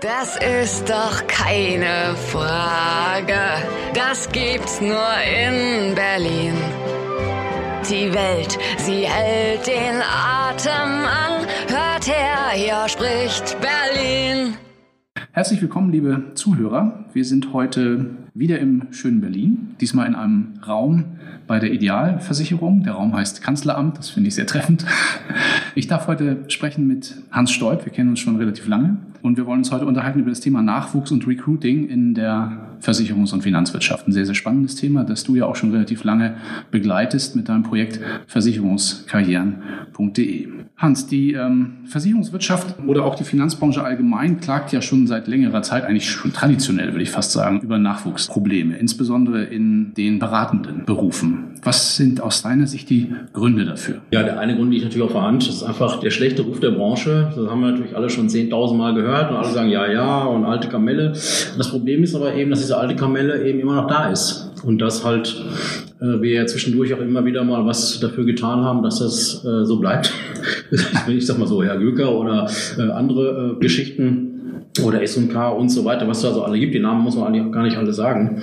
Das ist doch keine Frage. Das gibt's nur in Berlin. Die Welt, sie hält den Atem an. Hört her, hier spricht Berlin. Herzlich willkommen, liebe Zuhörer. Wir sind heute wieder im schönen Berlin, diesmal in einem Raum bei der Idealversicherung. Der Raum heißt Kanzleramt, das finde ich sehr treffend. Ich darf heute sprechen mit Hans Stolp, wir kennen uns schon relativ lange und wir wollen uns heute unterhalten über das Thema Nachwuchs und Recruiting in der Versicherungs- und Finanzwirtschaft. Ein sehr, sehr spannendes Thema, das du ja auch schon relativ lange begleitest mit deinem Projekt versicherungskarrieren.de. Hans, die ähm, Versicherungswirtschaft oder auch die Finanzbranche allgemein klagt ja schon seit längerer Zeit, eigentlich schon traditionell, würde ich fast sagen, über Nachwuchsprobleme, insbesondere in den beratenden Berufen. Was sind aus deiner Sicht die Gründe dafür? Ja, der eine Grund liegt natürlich auf der Hand, das ist einfach der schlechte Ruf der Branche. Das haben wir natürlich alle schon 10.000 Mal gehört und alle sagen ja, ja und alte Kamelle. Das Problem ist aber eben, dass diese alte Kamelle eben immer noch da ist und dass halt äh, wir ja zwischendurch auch immer wieder mal was dafür getan haben, dass das äh, so bleibt. ich sag mal so, Herr Göker oder äh, andere äh, Geschichten oder S&K und so weiter, was da so alle gibt. Die Namen muss man eigentlich gar nicht alle sagen.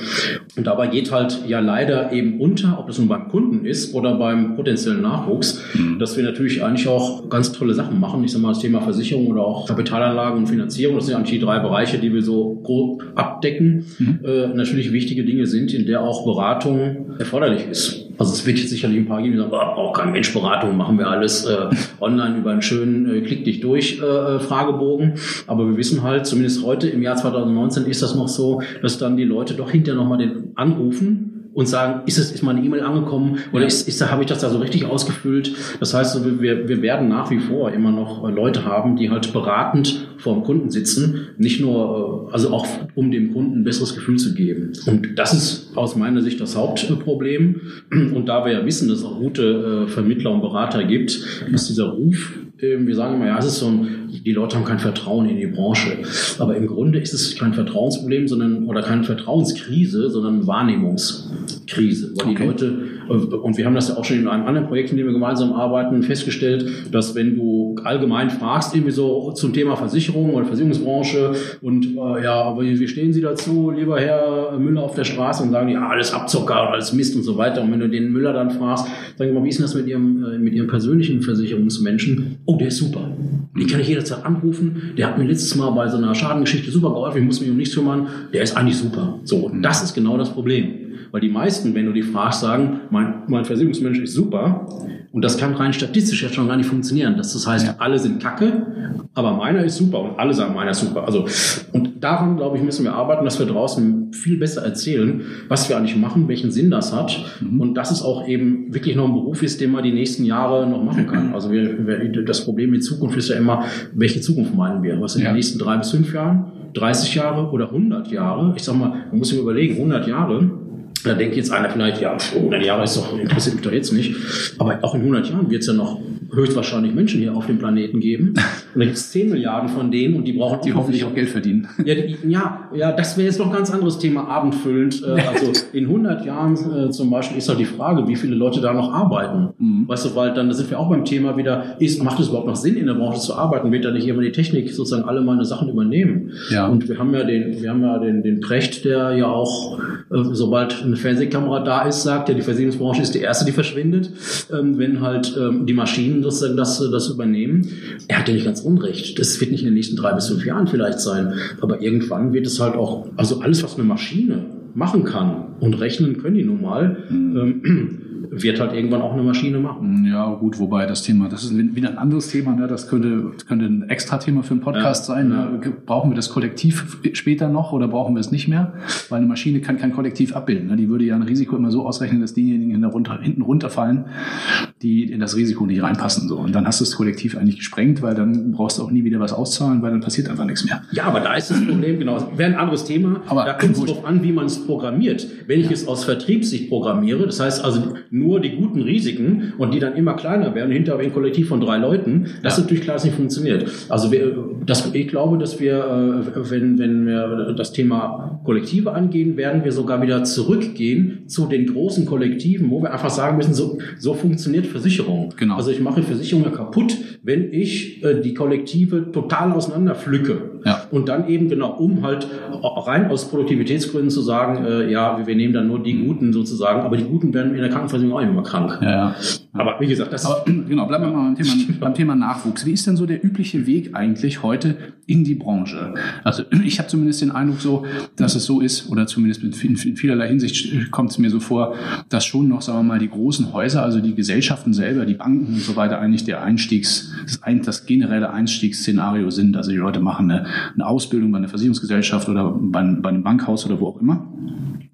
Und dabei geht halt ja leider eben unter, ob das nun beim Kunden ist oder beim potenziellen Nachwuchs, mhm. dass wir natürlich eigentlich auch ganz tolle Sachen machen. Ich sag mal, das Thema Versicherung oder auch Kapitalanlagen und Finanzierung, das sind eigentlich die drei Bereiche, die wir so grob abdecken. Mhm. Äh, natürlich wichtige Dinge sind, in der auch Beratung erforderlich ist. Also es wird jetzt sicherlich ein paar geben, die sagen, oh, braucht kein Mensch Beratung, machen wir alles äh, online über einen schönen äh, Klick dich durch äh, äh, Fragebogen. Aber wir wissen halt, zumindest heute im Jahr 2019 ist das noch so, dass dann die Leute doch hinterher nochmal den anrufen und sagen, ist es ist meine E-Mail angekommen oder ja. ist, ist da habe ich das da so richtig ausgefüllt? Das heißt, wir, wir werden nach wie vor immer noch äh, Leute haben, die halt beratend vor dem Kunden sitzen, nicht nur äh, also auch um dem Kunden ein besseres Gefühl zu geben. Und das ist aus meiner Sicht das Hauptproblem. Und da wir ja wissen, dass es auch gute äh, Vermittler und Berater gibt, ist dieser Ruf wir sagen immer, ja, es ist so ein, die Leute haben kein Vertrauen in die Branche. Aber im Grunde ist es kein Vertrauensproblem, sondern, oder keine Vertrauenskrise, sondern Wahrnehmungskrise. Weil okay. die Leute, und wir haben das ja auch schon in einem anderen Projekt, in dem wir gemeinsam arbeiten, festgestellt, dass wenn du allgemein fragst, irgendwie so zum Thema Versicherung oder Versicherungsbranche und äh, ja, wie stehen Sie dazu, lieber Herr Müller auf der Straße und sagen die, ja, alles Abzocker und alles Mist und so weiter. Und wenn du den Müller dann fragst, sagen die mal, wie ist denn das mit Ihrem, äh, mit Ihrem persönlichen Versicherungsmenschen? Oh, der ist super. Den kann ich jederzeit anrufen. Der hat mir letztes Mal bei so einer Schadengeschichte super geholfen. Ich muss mich um nichts kümmern. Der ist eigentlich super. So, und das ist genau das Problem. Weil die meisten, wenn du die fragst, sagen, mein, mein Versicherungsmensch ist super. Und das kann rein statistisch jetzt schon gar nicht funktionieren. Das, heißt, ja. alle sind kacke, aber meiner ist super und alle sagen, meiner ist super. Also, und daran, glaube ich, müssen wir arbeiten, dass wir draußen viel besser erzählen, was wir eigentlich machen, welchen Sinn das hat. Mhm. Und dass es auch eben wirklich noch ein Beruf ist, den man die nächsten Jahre noch machen kann. Also wir, wir, das Problem in Zukunft ist ja immer, welche Zukunft meinen wir? Was in ja. den nächsten drei bis fünf Jahren? 30 Jahre oder 100 Jahre? Ich sag mal, man muss sich überlegen, 100 Jahre, da denkt jetzt einer vielleicht, ja, 100 Jahre ist doch, interessiert mich doch jetzt nicht. Aber auch in 100 Jahren wird es ja noch höchstwahrscheinlich Menschen hier auf dem Planeten geben. Und da gibt es 10 Milliarden von denen und die brauchen die hoffentlich auch Geld verdienen. Ja, die, ja, ja, das wäre jetzt noch ein ganz anderes Thema, abendfüllend. Äh, also in 100 Jahren äh, zum Beispiel ist halt die Frage, wie viele Leute da noch arbeiten. Mhm. Weißt du, weil dann da sind wir auch beim Thema wieder, ist, macht es überhaupt noch Sinn, in der Branche zu arbeiten? Wird da nicht immer die Technik sozusagen alle meine Sachen übernehmen? Ja. Und wir haben ja den, wir haben ja den, den Precht, der ja auch, äh, sobald eine Fernsehkamera da ist, sagt, ja, die Versicherungsbranche ist die erste, die verschwindet, ähm, wenn halt ähm, die Maschinen sozusagen das, das übernehmen. Er hat ja nicht ganz unrecht. Das wird nicht in den nächsten drei bis fünf Jahren vielleicht sein, aber irgendwann wird es halt auch, also alles, was eine Maschine machen kann und rechnen können die nun mal, mhm. ähm, wird halt irgendwann auch eine Maschine machen. Ja, gut, wobei das Thema, das ist wieder ein anderes Thema, ne? das könnte, könnte ein extra Thema für einen Podcast ja, sein. Ne? Brauchen wir das Kollektiv später noch oder brauchen wir es nicht mehr? Weil eine Maschine kann kein Kollektiv abbilden. Ne? Die würde ja ein Risiko immer so ausrechnen, dass diejenigen runter, hinten runterfallen, die in das Risiko nicht reinpassen. So. Und dann hast du das Kollektiv eigentlich gesprengt, weil dann brauchst du auch nie wieder was auszahlen, weil dann passiert einfach nichts mehr. Ja, aber da ist das Problem, genau, wäre ein anderes Thema. Aber da kommt es darauf an, wie man es programmiert. Wenn ich ja. es aus Vertriebssicht programmiere, das heißt also nur nur die guten Risiken und die dann immer kleiner werden, hinterher ein Kollektiv von drei Leuten, das ja. natürlich klar, nicht funktioniert. Also wir, das, ich glaube, dass wir, äh, wenn, wenn wir das Thema Kollektive angehen, werden wir sogar wieder zurückgehen zu den großen Kollektiven, wo wir einfach sagen müssen, so, so funktioniert Versicherung. Genau. Also ich mache Versicherungen kaputt, wenn ich äh, die Kollektive total auseinander pflücke. Ja. Und dann eben genau, um halt rein aus Produktivitätsgründen zu sagen, äh, ja, wir nehmen dann nur die Guten sozusagen, aber die Guten werden in der Krankenversicherung immer krank. Ja, ja. Aber wie gesagt, das aber, genau, bleiben wir mal beim Thema, beim Thema Nachwuchs. Wie ist denn so der übliche Weg eigentlich heute in die Branche? Also ich habe zumindest den Eindruck so, dass es so ist, oder zumindest in vielerlei Hinsicht kommt es mir so vor, dass schon noch, sagen wir mal, die großen Häuser, also die Gesellschaften selber, die Banken und so weiter, eigentlich der Einstiegs, das, das generelle Einstiegsszenario sind. Also die Leute machen eine, eine Ausbildung bei einer Versicherungsgesellschaft oder bei, bei einem Bankhaus oder wo auch immer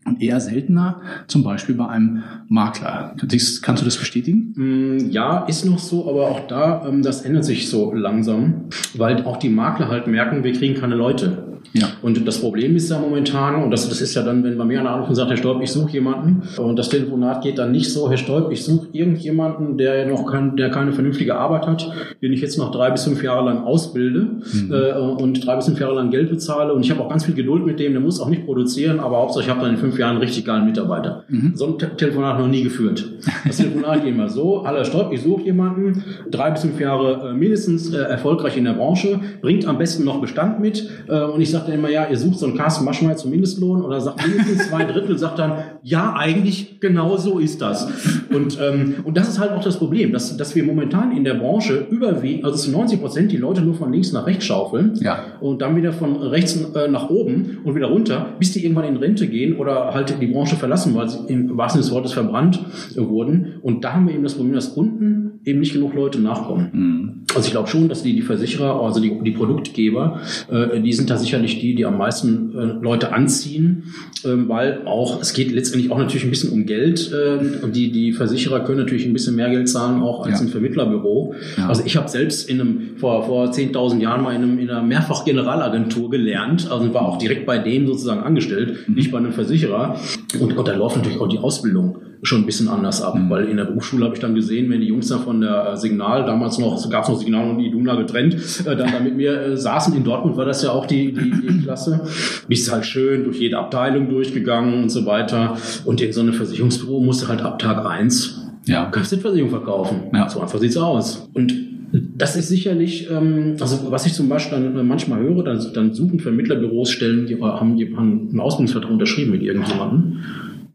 und eher seltener, zum Beispiel bei einem Makler. Kannst du das bestätigen? Mm, ja, ist noch so, aber auch da, ähm, das ändert sich so langsam, weil auch die Makler halt merken, wir kriegen keine Leute. Ja. Und das Problem ist ja momentan, und das, das ist ja dann, wenn bei mir einer anruft und sagt, Herr Stolp, ich suche jemanden, und das Telefonat geht dann nicht so, Herr Stolp, ich suche irgendjemanden, der noch kein, der keine vernünftige Arbeit hat, den ich jetzt noch drei bis fünf Jahre lang ausbilde mhm. äh, und drei bis fünf Jahre lang Geld bezahle. Und ich habe auch ganz viel Geduld mit dem, der muss auch nicht produzieren, aber Hauptsache ich habe dann in fünf Jahren einen richtig geilen Mitarbeiter. Mhm. So ein Te Telefonat noch nie geführt. Das Telefonat geht immer so, Herr Stolp, ich suche jemanden, drei bis fünf Jahre äh, mindestens äh, erfolgreich in der Branche, bringt am besten noch Bestand mit äh, und ich sage dann immer, ja, ihr sucht so einen Carsten Maschmeyer zum Mindestlohn oder sagt mindestens zwei Drittel, sagt dann, ja, eigentlich genau so ist das. Und, ähm, und das ist halt auch das Problem, dass, dass wir momentan in der Branche überwiegend, also zu 90 Prozent die Leute nur von links nach rechts schaufeln ja. und dann wieder von rechts äh, nach oben und wieder runter, bis die irgendwann in Rente gehen oder halt die Branche verlassen, weil sie im wahrsten Sinne des Wortes verbrannt wurden. Und da haben wir eben das Problem, dass unten eben nicht genug Leute nachkommen. Mhm. Also ich glaube schon, dass die, die Versicherer, also die, die Produktgeber, äh, die sind da sicherlich die, die am meisten äh, Leute anziehen, ähm, weil auch, es geht letztendlich auch natürlich ein bisschen um Geld. Äh, und die, die Versicherer können natürlich ein bisschen mehr Geld zahlen, auch als ja. ein Vermittlerbüro. Ja. Also ich habe selbst in einem, vor, vor 10.000 Jahren mal in, einem, in einer Mehrfach-Generalagentur gelernt, also war auch direkt bei denen sozusagen angestellt, mhm. nicht bei einem Versicherer. Und, und da läuft natürlich auch die Ausbildung schon ein bisschen anders ab, mhm. weil in der Berufsschule habe ich dann gesehen, wenn die Jungs da von der Signal, damals noch, gab es noch Signal und Iduna getrennt, äh, dann da mit mir äh, saßen in Dortmund, war das ja auch die, die, die Klasse, bist halt schön durch jede Abteilung durchgegangen und so weiter und in so einem Versicherungsbüro musste halt ab Tag eins ja. Kfz-Versicherung verkaufen. Ja. So einfach sieht's aus. Und das ist sicherlich, ähm, also was ich zum Beispiel dann manchmal höre, dann, dann suchen Vermittlerbüros Stellen, die haben, die haben einen Ausbildungsvertrag unterschrieben mit irgendjemandem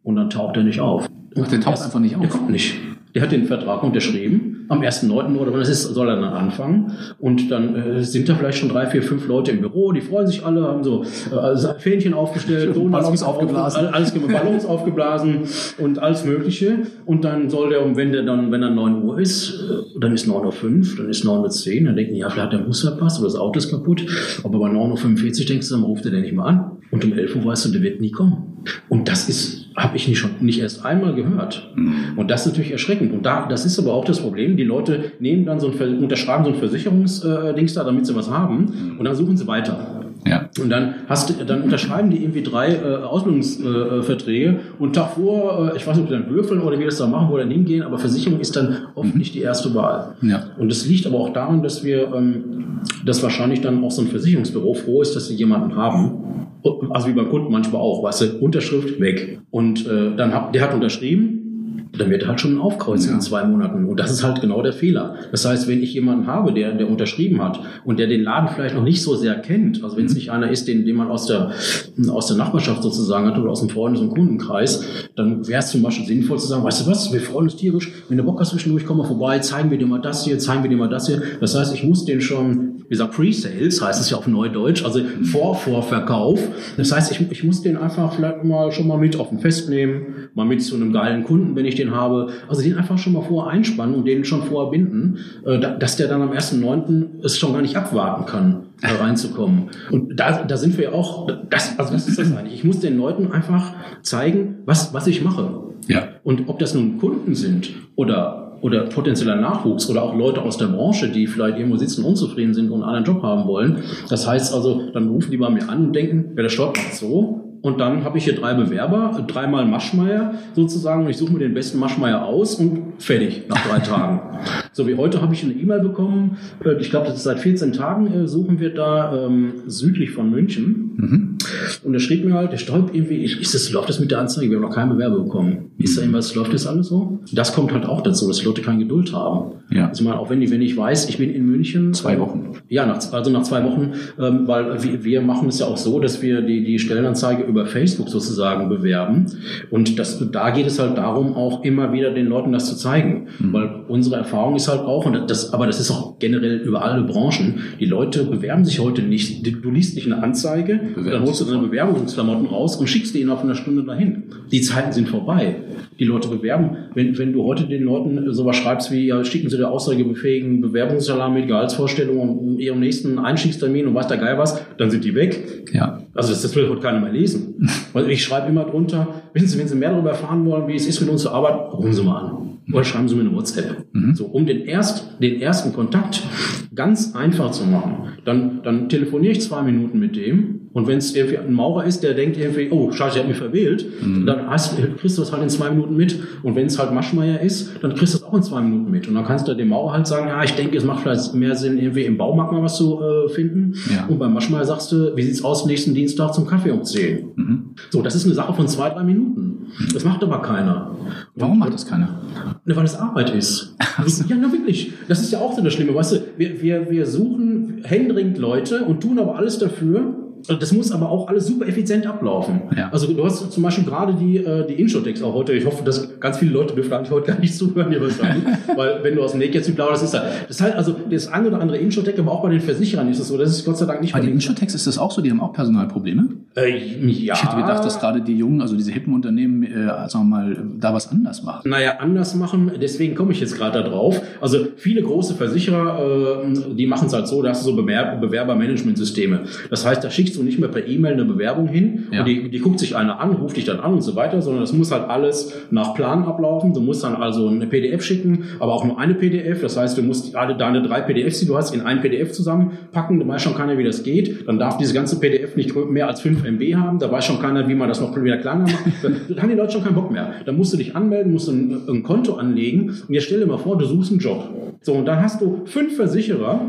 und dann taucht er nicht auf. Ach, der taucht einfach nicht auf. Der kommt nicht. Der hat den Vertrag unterschrieben. Am 1.9. oder wann das ist, soll er dann anfangen. Und dann äh, sind da vielleicht schon drei, vier, fünf Leute im Büro. Die freuen sich alle, haben so äh, Fähnchen aufgestellt, Ballons aufgeblasen. alles Ballons aufgeblasen und alles Mögliche. Und dann soll der, wenn der dann, wenn er 9 Uhr ist, äh, dann ist 9.05 Uhr, dann ist 9.10 Uhr, dann denken die, ja, vielleicht hat der Bus verpasst oder das Auto ist kaputt. Aber bei 9.45 Uhr denkst du, dann ruft er den nicht mal an. Und um 11 Uhr weißt du, der wird nie kommen. Und das ist habe ich nicht schon nicht erst einmal gehört. Mhm. Und das ist natürlich erschreckend. Und da, das ist aber auch das Problem. Die Leute nehmen dann so ein, unterschreiben so ein Versicherungsdings da, damit sie was haben, mhm. und dann suchen sie weiter. Ja. Und dann hast du, dann unterschreiben die irgendwie drei äh, Ausbildungsverträge äh, und davor, äh, ich weiß nicht, ob die dann würfeln oder wie das da machen, wo dann hingehen, aber Versicherung ist dann oft mhm. nicht die erste Wahl. Ja. Und das liegt aber auch daran, dass wir, ähm, dass wahrscheinlich dann auch so ein Versicherungsbüro froh ist, dass sie jemanden haben, also wie beim Kunden manchmal auch, weißt du, Unterschrift weg. Und äh, dann hat, der hat unterschrieben, dann wird er halt schon aufkreuzen ja. in zwei Monaten. Und das ist halt genau der Fehler. Das heißt, wenn ich jemanden habe, der, der unterschrieben hat und der den Laden vielleicht noch nicht so sehr kennt, also wenn es mhm. nicht einer ist, den, den man aus der, aus der Nachbarschaft sozusagen hat oder aus dem Freundes- und Kundenkreis, dann wäre es zum Beispiel sinnvoll zu sagen, weißt du was, wir freuen uns tierisch, wenn du Bock hast zwischendurch, komm mal vorbei, zeigen wir dir mal das hier, zeigen wir dir mal das hier. Das heißt, ich muss den schon wie gesagt, Pre-Sales heißt es ja auf Neudeutsch, also Vor-Vorverkauf. Das heißt, ich, ich muss den einfach vielleicht mal schon mal mit auf ein Fest nehmen, mal mit zu einem geilen Kunden, wenn ich den habe. Also den einfach schon mal vorher einspannen und den schon vorher binden, äh, dass der dann am 1.9. es schon gar nicht abwarten kann, da reinzukommen. Und da, da sind wir auch, das, also das ist das eigentlich. Ich muss den Leuten einfach zeigen, was, was ich mache. Ja. Und ob das nun Kunden sind oder oder potenzieller Nachwuchs oder auch Leute aus der Branche, die vielleicht irgendwo sitzen, unzufrieden sind und einen anderen Job haben wollen. Das heißt also, dann rufen die bei mir an und denken, ja, der Stolp macht so und dann habe ich hier drei Bewerber, dreimal Maschmeier sozusagen und ich suche mir den besten Maschmeier aus und fertig nach drei Tagen. So wie heute habe ich eine E-Mail bekommen, äh, ich glaube, das ist seit 14 Tagen äh, suchen wir da ähm, südlich von München. Mhm. Und er schrieb mir halt, der Stolp irgendwie, ist das, läuft das mit der Anzeige? Wir haben noch keinen Bewerber bekommen. Ist da irgendwas, läuft das alles so? Das kommt halt auch dazu, dass die Leute keine Geduld haben. Ja. Also mal, auch wenn ich, wenn ich weiß, ich bin in München. Zwei Wochen. Ja, nach, also nach zwei Wochen, ähm, weil wir, wir machen es ja auch so, dass wir die, die Stellenanzeige über Facebook sozusagen bewerben. Und das, da geht es halt darum, auch immer wieder den Leuten das zu zeigen. Mhm. Weil unsere Erfahrung ist halt auch, und das, aber das ist auch generell über alle Branchen, die Leute bewerben sich heute nicht. Du liest nicht eine Anzeige, dann holst du deine Bewerbungsklamotten raus und schickst die innerhalb einer Stunde dahin. Die Zeiten sind vorbei. Die Leute bewerben. Wenn, wenn du heute den Leuten sowas schreibst wie, ja, schicken sie der aussagebefähigen Bewerbungsalarm mit Gehaltsvorstellungen und ihrem nächsten Einstiegstermin und weiß der Geil was, dann sind die weg. Ja. Also das, das will heute keiner mehr lesen. Weil ich schreibe immer drunter, wissen Sie, wenn Sie mehr darüber erfahren wollen, wie es ist mit uns zu arbeiten, rufen Sie mal an. Oder schreiben Sie mir eine WhatsApp. Mhm. So, um den, erst, den ersten Kontakt ganz einfach zu machen. Dann, dann telefoniere ich zwei Minuten mit dem und wenn es irgendwie ein Maurer ist, der denkt irgendwie, oh, scheiße, der hat mich verwählt, mhm. dann heißt, kriegst du das halt in zwei Minuten mit. Und wenn es halt Maschmeier ist, dann kriegst du das auch in zwei Minuten mit. Und dann kannst du dem Maurer halt sagen, ja, ich denke, es macht vielleicht mehr Sinn, irgendwie im Baumarkt mal was zu äh, finden. Ja. Und beim Maschmeier sagst du, wie sieht's aus nächsten Dienstag zum Kaffee um 10? Mhm. So, das ist eine Sache von zwei, drei Minuten. Das macht aber keiner. Warum macht das keiner? Ne, weil es Arbeit ist. ja, na wirklich. Das ist ja auch so das Schlimme. Weißt du, wir, wir, wir suchen händeringend Leute und tun aber alles dafür, das muss aber auch alles super effizient ablaufen. Ja. Also du hast zum Beispiel gerade die, äh, die Introtext auch heute. Ich hoffe, dass ganz viele Leute dürfen eigentlich heute gar nicht zuhören hier wahrscheinlich. weil wenn du aus dem Nähkästchen plauderst, ist das. Das heißt also, das ein oder andere Introtext, aber auch bei den Versicherern ist es so. Das ist Gott sei Dank nicht bei den Introtext ist das auch so, die haben auch Personalprobleme? Äh, ja. Ich hätte gedacht, dass gerade die jungen, also diese hippen Unternehmen, äh, sagen wir mal, da was anders machen. Naja, anders machen, deswegen komme ich jetzt gerade da drauf. Also viele große Versicherer, äh, die machen es halt so, da hast du so Bewerber Bewerbermanagementsysteme. Das heißt, da schickst du nicht mehr per E-Mail eine Bewerbung hin ja. und die, die guckt sich einer an, ruft dich dann an und so weiter, sondern das muss halt alles nach Plan ablaufen. Du musst dann also eine PDF schicken, aber auch nur eine PDF. Das heißt, du musst alle deine drei PDFs, die du hast, in ein PDF zusammenpacken. Da weiß schon keiner, wie das geht. Dann darf diese ganze PDF nicht mehr als 5 MB haben. Da weiß schon keiner, wie man das noch wieder kleiner macht. Da haben die Leute schon keinen Bock mehr. Da musst du dich anmelden, musst ein, ein Konto anlegen. Und jetzt stell dir mal vor, du suchst einen Job. So, und dann hast du fünf Versicherer,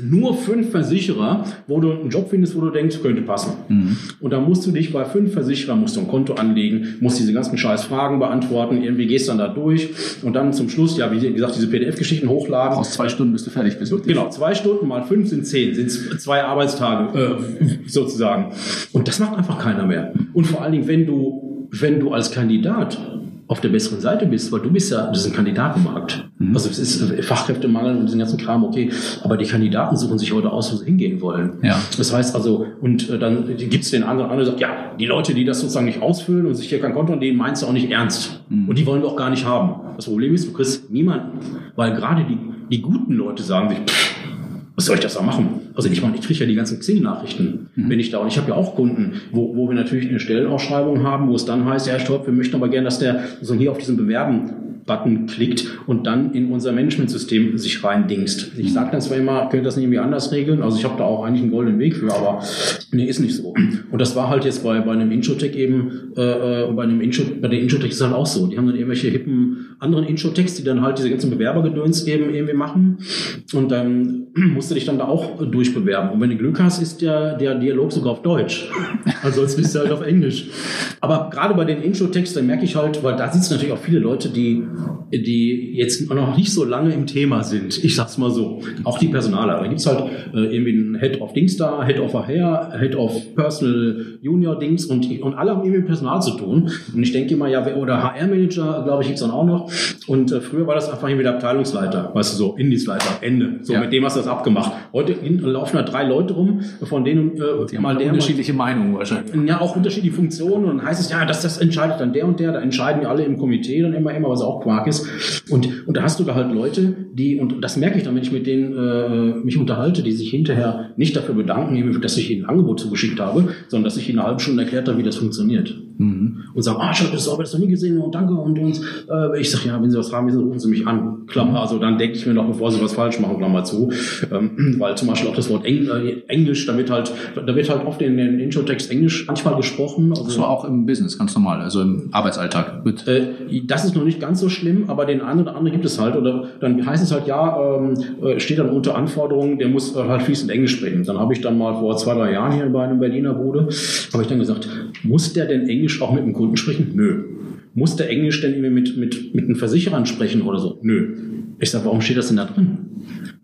nur fünf Versicherer, wo du einen Job findest, wo du denkst, könnte passen. Mhm. Und dann musst du dich bei fünf Versicherern, musst du ein Konto anlegen, musst diese ganzen scheiß Fragen beantworten, irgendwie gehst dann da durch und dann zum Schluss, ja, wie gesagt, diese PDF-Geschichten hochladen. Aus zwei Stunden bist du fertig. Bist genau, zwei Stunden mal fünf sind zehn, sind zwei Arbeitstage äh, sozusagen. Und das macht einfach keiner mehr. Und vor allen Dingen, wenn du, wenn du als Kandidat auf der besseren Seite bist, weil du bist ja, das ist ein Kandidatenmarkt. Mhm. Also es ist äh, Fachkräftemangel und den ganzen Kram, okay, aber die Kandidaten suchen sich heute aus, wo sie hingehen wollen. Ja. Das heißt also, und äh, dann gibt es den anderen, der sagt, ja, die Leute, die das sozusagen nicht ausfüllen und sich hier kein Konto anlegen, meinst du auch nicht ernst. Mhm. Und die wollen wir auch gar nicht haben. Das Problem ist, du kriegst niemanden, weil gerade die, die guten Leute sagen sich, pff, was soll ich das da machen? Also ich meine, ich kriege ja die ganzen Xing-Nachrichten, mhm. wenn ich da, und ich habe ja auch Kunden, wo, wo wir natürlich eine Stellenausschreibung haben, wo es dann heißt, ja, stopp, wir möchten aber gerne, dass der so hier auf diesen Bewerben Button klickt und dann in unser Managementsystem sich reindingst. Ich sage dann zwar immer, könnt das nicht irgendwie anders regeln, also ich habe da auch eigentlich einen goldenen Weg für, aber nee, ist nicht so. Und das war halt jetzt bei, bei einem Introtech eben, äh, äh bei einem Intro, bei der Introtech ist halt auch so. Die haben dann irgendwelche hippen anderen Introtechs, die dann halt diese ganzen Bewerbergedöns eben irgendwie machen und dann musst du dich dann da auch durchbewerben. Und wenn du Glück hast, ist der, der Dialog sogar auf Deutsch. Ansonsten bist du halt auf Englisch. Aber gerade bei den Intro-Texten, merke ich halt, weil da sitzen natürlich auch viele Leute, die die jetzt noch nicht so lange im Thema sind. Ich sag's mal so. Auch die Personaler. Da gibt's halt äh, irgendwie einen Head of Dings da, Head of Hair, Head of Personal Junior Dings und, und alle haben irgendwie mit Personal zu tun. Und ich denke immer, ja, oder HR-Manager, glaube ich, gibt's dann auch noch. Und äh, früher war das einfach irgendwie der Abteilungsleiter, weißt du, so, Indienstleiter, Ende. So, ja. mit dem hast du das abgemacht. Heute laufen da drei Leute rum, von denen äh, die mal der unterschiedliche mal, Meinungen wahrscheinlich. Ja, auch unterschiedliche Funktionen. Und dann heißt es, ja, das, das entscheidet dann der und der, da entscheiden die alle im Komitee dann immer, immer, was auch Quark ist. Und, und da hast du da halt Leute, die, und das merke ich dann, wenn ich mit denen äh, mich unterhalte, die sich hinterher nicht dafür bedanken, dass ich ihnen ein Angebot zugeschickt habe, sondern dass ich ihnen eine halbe Stunde erklärt habe, wie das funktioniert. Mhm. Und sagen, ah, ich habe das, hab das noch nie gesehen und danke und, und äh, ich sage, ja, wenn Sie was haben, rufen Sie mich an. Klammer, also dann denke ich mir noch, bevor Sie was falsch machen, Klammer zu. Ähm, weil zum Beispiel auch das Wort Eng, äh, Englisch, da wird halt, da wird halt oft in den Intro-Text Englisch manchmal gesprochen. Also, so auch im Business, ganz normal, also im Arbeitsalltag. Mit. Äh, das ist noch nicht ganz so schlimm, aber den einen oder anderen gibt es halt. Oder dann heißt es halt, ja, ähm, äh, steht dann unter Anforderungen, der muss äh, halt fließend Englisch sprechen. Dann habe ich dann mal vor zwei, drei Jahren hier bei einem Berliner Bude, habe ich dann gesagt, muss der denn Englisch auch mit dem Kunden sprechen? Nö. Muss der Englisch denn irgendwie mit, mit, mit den Versicherern sprechen oder so? Nö. Ich sage, warum steht das denn da drin?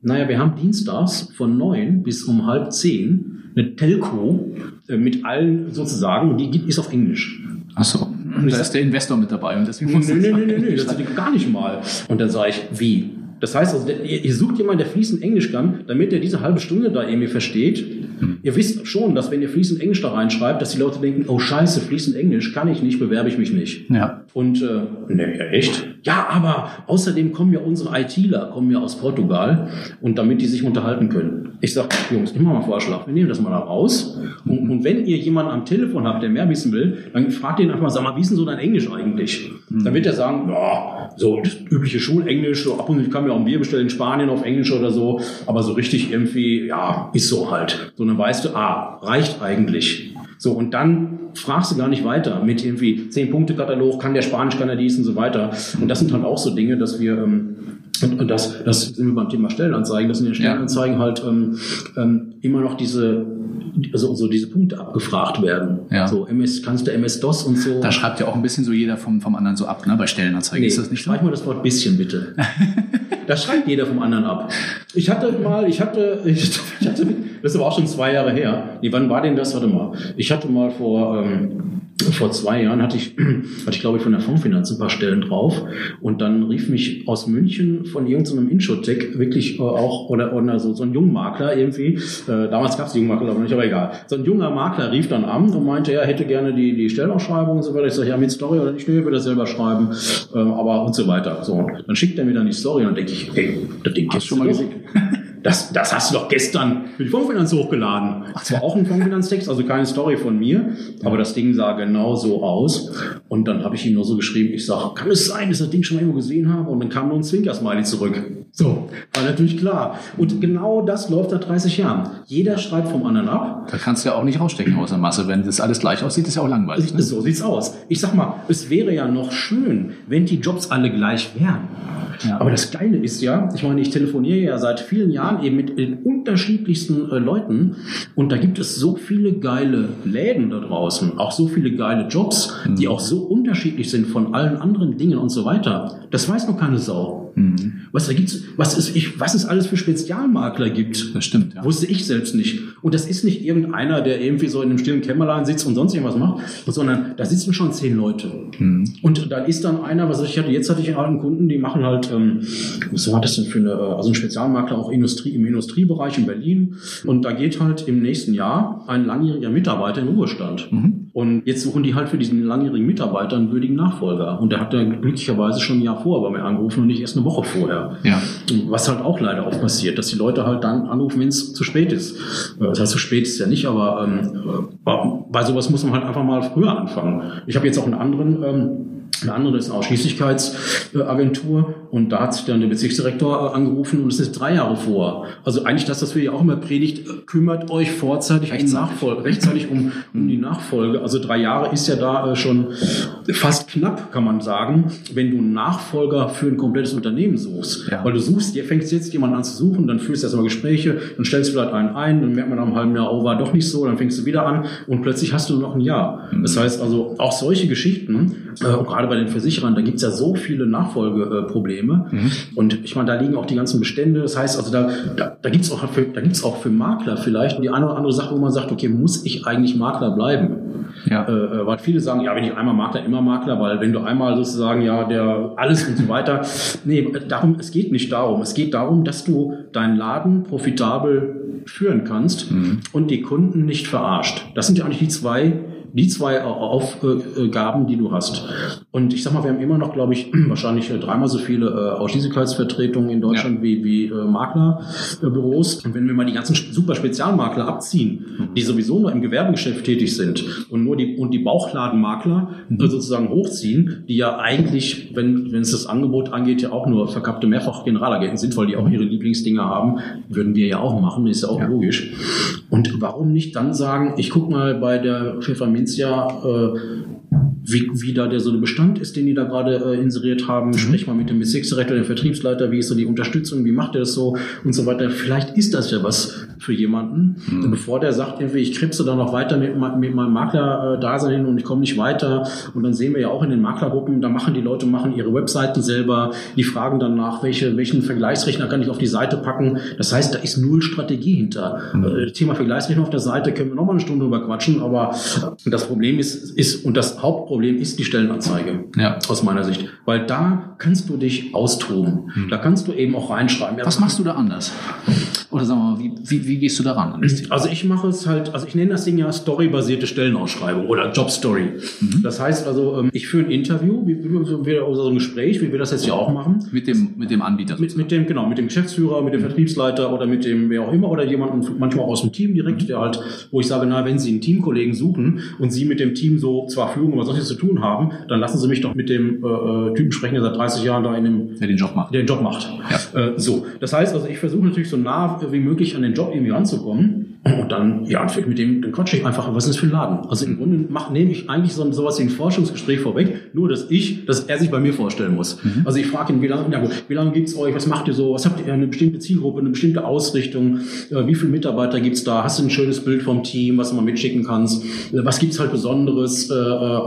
Naja, wir haben dienstags von neun bis um halb zehn eine Telco äh, mit allen sozusagen, die ist auf Englisch. Ach so. Und da ist der Investor mit dabei und deswegen muss nee, nee, nee, nee, nee, das gar nicht mal. Und dann sage ich, wie? Das heißt also, ihr sucht jemanden, der fließend Englisch kann, damit er diese halbe Stunde da irgendwie versteht. Hm. Ihr wisst schon, dass wenn ihr fließend Englisch da reinschreibt, dass die Leute denken, oh scheiße, fließend Englisch kann ich nicht, bewerbe ich mich nicht. Ja. Und, äh, ne, ja, echt? Ja, aber außerdem kommen ja unsere ITler, kommen ja aus Portugal und damit die sich unterhalten können. Ich sag, Jungs, immer mal Vorschlag, wir nehmen das mal da raus. Und, und, wenn ihr jemanden am Telefon habt, der mehr wissen will, dann fragt ihn einfach mal, sag mal, wie ist denn so dein Englisch eigentlich? Mhm. Dann wird er sagen, ja, so das übliche Schulenglisch, so ab und zu kann mir auch ein Bier bestellen in Spanien auf Englisch oder so, aber so richtig irgendwie, ja, ist so halt. So, dann weißt du, ah, reicht eigentlich. So, und dann fragst du gar nicht weiter mit irgendwie zehn Punkte Katalog, kann der Spanisch, kann er dies und so weiter. Und das sind halt auch so Dinge, dass wir ähm, und, das, das sind wir beim Thema Stellenanzeigen, dass in den Stellenanzeigen ja. halt ähm, ähm, immer noch diese also so diese Punkte abgefragt werden. Ja. So MS, kannst du MS-DOS und so. Da schreibt ja auch ein bisschen so jeder vom, vom anderen so ab, ne? Bei Stellenanzeigen. Nee, ist das nicht so? Schreib mal das Wort bisschen bitte. da schreibt jeder vom anderen ab. Ich hatte mal, ich hatte, ich, ich hatte, das ist aber auch schon zwei Jahre her. Nee, wann war denn das? Warte mal. Ich hatte mal vor ähm, vor zwei Jahren hatte ich, hatte ich glaube ich von der Fondsfinanz ein paar Stellen drauf und dann rief mich aus München von irgendeinem Inshotech wirklich äh, auch oder, oder so, so ein Jungmakler irgendwie, äh, damals gab es die Jungmakler aber nicht, aber egal. So ein junger Makler rief dann an und meinte, er hätte gerne die, die Stellenausschreibung und so weiter. Ich sage, ja, mit Story oder nicht, nee, würde er selber schreiben, äh, aber und so weiter. So, dann schickt er mir dann die Story und dann denke ich, hey, das Ding hast du schon mal gesehen. Das, das hast du doch gestern für die Fondsfinanz hochgeladen. Das war auch ein Fondsfinanztext, also keine Story von mir, aber das Ding sah genau so aus. Und dann habe ich ihm nur so geschrieben, ich sage, kann es sein, dass ich das Ding schon mal irgendwo gesehen habe? Und dann kam nur ein Zwinkersmiley zurück. So, war natürlich klar. Und genau das läuft seit 30 Jahren. Jeder schreibt vom anderen ab. Da kannst du ja auch nicht rausstecken aus der Masse. Wenn das alles gleich aussieht, ist ja auch langweilig. Ne? So sieht's aus. Ich sag mal, es wäre ja noch schön, wenn die Jobs alle gleich wären. Ja. Aber das Geile ist ja, ich meine, ich telefoniere ja seit vielen Jahren eben mit den unterschiedlichsten äh, Leuten und da gibt es so viele geile Läden da draußen, auch so viele geile Jobs, mhm. die auch so unterschiedlich sind von allen anderen Dingen und so weiter. Das weiß noch keine Sau. Mhm. Was da gibt's, was ist, ich, was es alles für Spezialmakler gibt. Das stimmt, ja. Wusste ich selbst nicht. Und das ist nicht irgendeiner, der irgendwie so in einem stillen Kämmerlein sitzt und sonst irgendwas macht, sondern da sitzen schon zehn Leute. Mhm. Und dann ist dann einer, was ich hatte, jetzt hatte ich einen Kunden, die machen halt, ähm, was war das denn für eine, also ein Spezialmakler auch Industrie, im Industriebereich in Berlin. Und da geht halt im nächsten Jahr ein langjähriger Mitarbeiter in Ruhestand. Mhm. Und jetzt suchen die halt für diesen langjährigen Mitarbeiter einen würdigen Nachfolger. Und der hat dann glücklicherweise schon ein Jahr vorher bei mir angerufen und nicht erst eine Woche vorher. Ja. Was halt auch leider oft passiert, dass die Leute halt dann anrufen, wenn es zu spät ist. Äh, das heißt, zu spät ist ja nicht, aber ähm, bei sowas muss man halt einfach mal früher anfangen. Ich habe jetzt auch einen anderen ähm, eine andere ist eine Ausschließlichkeitsagentur und da hat sich dann der Bezirksdirektor angerufen und es ist drei Jahre vor. Also eigentlich das, was wir ja auch immer predigt, kümmert euch vorzeitig rechtzeitig. um Nachfolge, rechtzeitig um, um die Nachfolge. Also drei Jahre ist ja da äh, schon fast knapp, kann man sagen, wenn du einen Nachfolger für ein komplettes Unternehmen suchst. Ja. Weil du suchst, ihr fängst jetzt jemanden an zu suchen, dann führst du erstmal Gespräche, dann stellst du vielleicht einen ein, dann merkt man nach einem halben Jahr, oh, war doch nicht so, dann fängst du wieder an und plötzlich hast du noch ein Jahr. Mhm. Das heißt also, auch solche Geschichten, äh, gerade bei den Versicherern, da gibt's ja so viele Nachfolgeprobleme. Mhm. Und ich meine, da liegen auch die ganzen Bestände. Das heißt, also da, da, da gibt's auch für, da gibt's auch für Makler vielleicht die eine oder andere Sache, wo man sagt, okay, muss ich eigentlich Makler bleiben? Ja. Äh, äh weil viele sagen, ja, wenn ich einmal Makler, immer Makler, weil wenn du einmal sozusagen, ja, der alles und so weiter. Nee, darum, es geht nicht darum. Es geht darum, dass du deinen Laden profitabel führen kannst mhm. und die Kunden nicht verarscht. Das sind ja eigentlich die zwei die zwei Aufgaben, die du hast. Und ich sag mal, wir haben immer noch, glaube ich, wahrscheinlich dreimal so viele äh, Ausschließlichkeitsvertretungen in Deutschland ja. wie, wie äh, Maklerbüros. Und wenn wir mal die ganzen super Spezialmakler abziehen, die sowieso nur im Gewerbegeschäft tätig sind und nur die und die Bauchladenmakler mhm. sozusagen hochziehen, die ja eigentlich, wenn wenn es das Angebot angeht, ja auch nur verkappte Mehrfach-Generalagenten sind, weil die auch ihre Lieblingsdinger haben, würden wir ja auch machen, ist ja auch ja. logisch. Und warum nicht dann sagen, ich guck mal bei der Pfefferminzia, äh, wie, wie da der so der Bestand ist, den die da gerade äh, inseriert haben. Mhm. Sprich mal mit dem Bezirksdirektor, dem Vertriebsleiter, wie ist so die Unterstützung, wie macht er das so und so weiter. Vielleicht ist das ja was für jemanden, mhm. bevor der sagt, irgendwie, ich krebse da noch weiter mit, mit meinem Makler-Dasein hin und ich komme nicht weiter. Und dann sehen wir ja auch in den Maklergruppen, da machen die Leute machen ihre Webseiten selber, die fragen dann nach, welche, welchen Vergleichsrechner kann ich auf die Seite packen. Das heißt, da ist null Strategie hinter. Mhm. Äh, Thema Vergleichsrechner auf der Seite können wir noch mal eine Stunde drüber quatschen, aber das Problem ist, ist und das Hauptproblem ist die Stellenanzeige. Ja. Aus meiner Sicht. Weil da kannst du dich austoben. Mhm. Da kannst du eben auch reinschreiben. Ja, Was machst du da anders? Oder sagen wir mal, wie, wie, wie gehst du daran? Also ich mache es halt, also ich nenne das Ding ja storybasierte Stellenausschreibung oder Jobstory. Mhm. Das heißt also, ähm, ich führe ein Interview, wie, wie, oder so ein Gespräch, wie wir das jetzt ja auch machen. Mit dem, mit dem Anbieter. Mit, mit dem, genau, mit dem Geschäftsführer, mit dem Vertriebsleiter oder mit dem, wer auch immer, oder jemanden manchmal aus dem Team direkt, mhm. der halt, wo ich sage, na, wenn Sie einen Teamkollegen suchen und Sie mit dem Team so zwar Führung, aber sonst nichts zu tun haben, dann lassen Sie mich doch mit dem äh, äh Typen sprechen, der seit 30 Jahren da in dem, der den Job macht. Der den Job macht. Ja. Äh, so. Das heißt also, ich versuche natürlich so nah wie möglich an den Job irgendwie ranzukommen. Und dann, ja, mit dem, dann quatsche ich einfach, was ist das für ein Laden? Also im Grunde mach, nehme ich eigentlich so sowas wie ein Forschungsgespräch vorweg, nur dass ich, dass er sich bei mir vorstellen muss. Mhm. Also ich frage ihn, wie lange, ja gut, wie lange gibt's euch, was macht ihr so, was habt ihr, eine bestimmte Zielgruppe, eine bestimmte Ausrichtung, äh, wie viele Mitarbeiter gibt's da, hast du ein schönes Bild vom Team, was du mal mitschicken kannst, äh, was gibt's halt Besonderes, äh, äh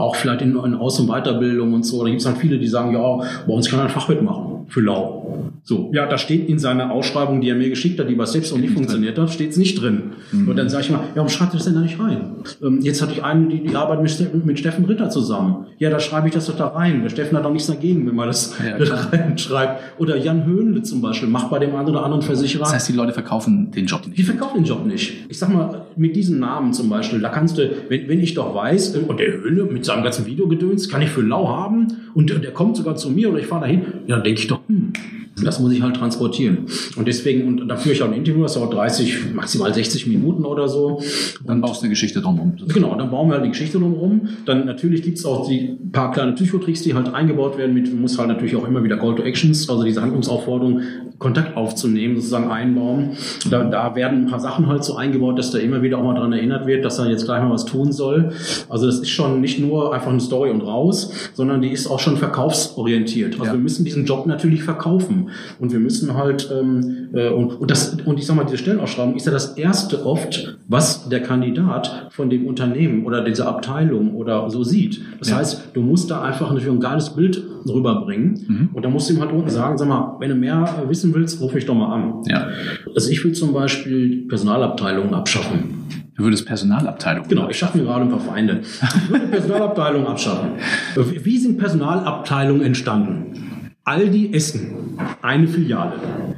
auch vielleicht in, in Aus- und Weiterbildung und so. Da gibt's halt viele, die sagen, ja, bei uns kann ein Fach mitmachen für Lau. So, ja, da steht in seiner Ausschreibung, die er mir geschickt hat, die bei selbst auch nicht funktioniert hat, steht's nicht drin. Mhm. Und dann sage ich mal, ja, warum schreibt ihr das denn da nicht rein? Ähm, jetzt hatte ich einen, die, die arbeitet mit, mit Steffen Ritter zusammen. Ja, da schreibe ich das doch da rein. Der Steffen hat auch nichts dagegen, wenn man das ja, da reinschreibt. Oder Jan Höhnle zum Beispiel macht bei dem einen oder anderen Versicherer. Das heißt, die Leute verkaufen den Job nicht. Die verkaufen den Job nicht. Ich sag mal, mit diesen Namen zum Beispiel, da kannst du, wenn, wenn ich doch weiß, äh, und der Höhle mit seinem ganzen Videogedöns kann ich für lau haben und der, der kommt sogar zu mir oder ich fahre dahin, ja, dann denke ich doch, 嗯。Das muss ich halt transportieren. Und deswegen, und da führe ich auch ein Interview, das dauert 30, maximal 60 Minuten oder so. Dann baust du eine Geschichte drumherum. Genau, dann bauen wir halt die Geschichte drumherum. Dann natürlich gibt's auch die paar kleine Psychotricks, die halt eingebaut werden. Mit muss halt natürlich auch immer wieder Call to Actions, also diese Handlungsaufforderung, Kontakt aufzunehmen, sozusagen einbauen. Da, da werden ein paar Sachen halt so eingebaut, dass da immer wieder auch mal dran erinnert wird, dass er jetzt gleich mal was tun soll. Also das ist schon nicht nur einfach eine Story und raus, sondern die ist auch schon verkaufsorientiert. Also ja. wir müssen diesen Job natürlich verkaufen und wir müssen halt ähm, äh, und, und das und ich sag mal diese Stellenausschreibung ist ja das erste oft, was der Kandidat von dem Unternehmen oder dieser Abteilung oder so sieht. Das ja. heißt, du musst da einfach natürlich ein geiles Bild rüberbringen mhm. und da musst du ihm halt unten sagen, sag mal, wenn du mehr wissen willst, ruf mich doch mal an. Ja. Also ich will zum Beispiel Personalabteilungen abschaffen. Du würdest Personalabteilungen Genau, ich schaffe mir gerade ein paar Feinde. Ich würde Personalabteilungen abschaffen. Wie sind Personalabteilungen entstanden? Aldi Essen, eine Filiale.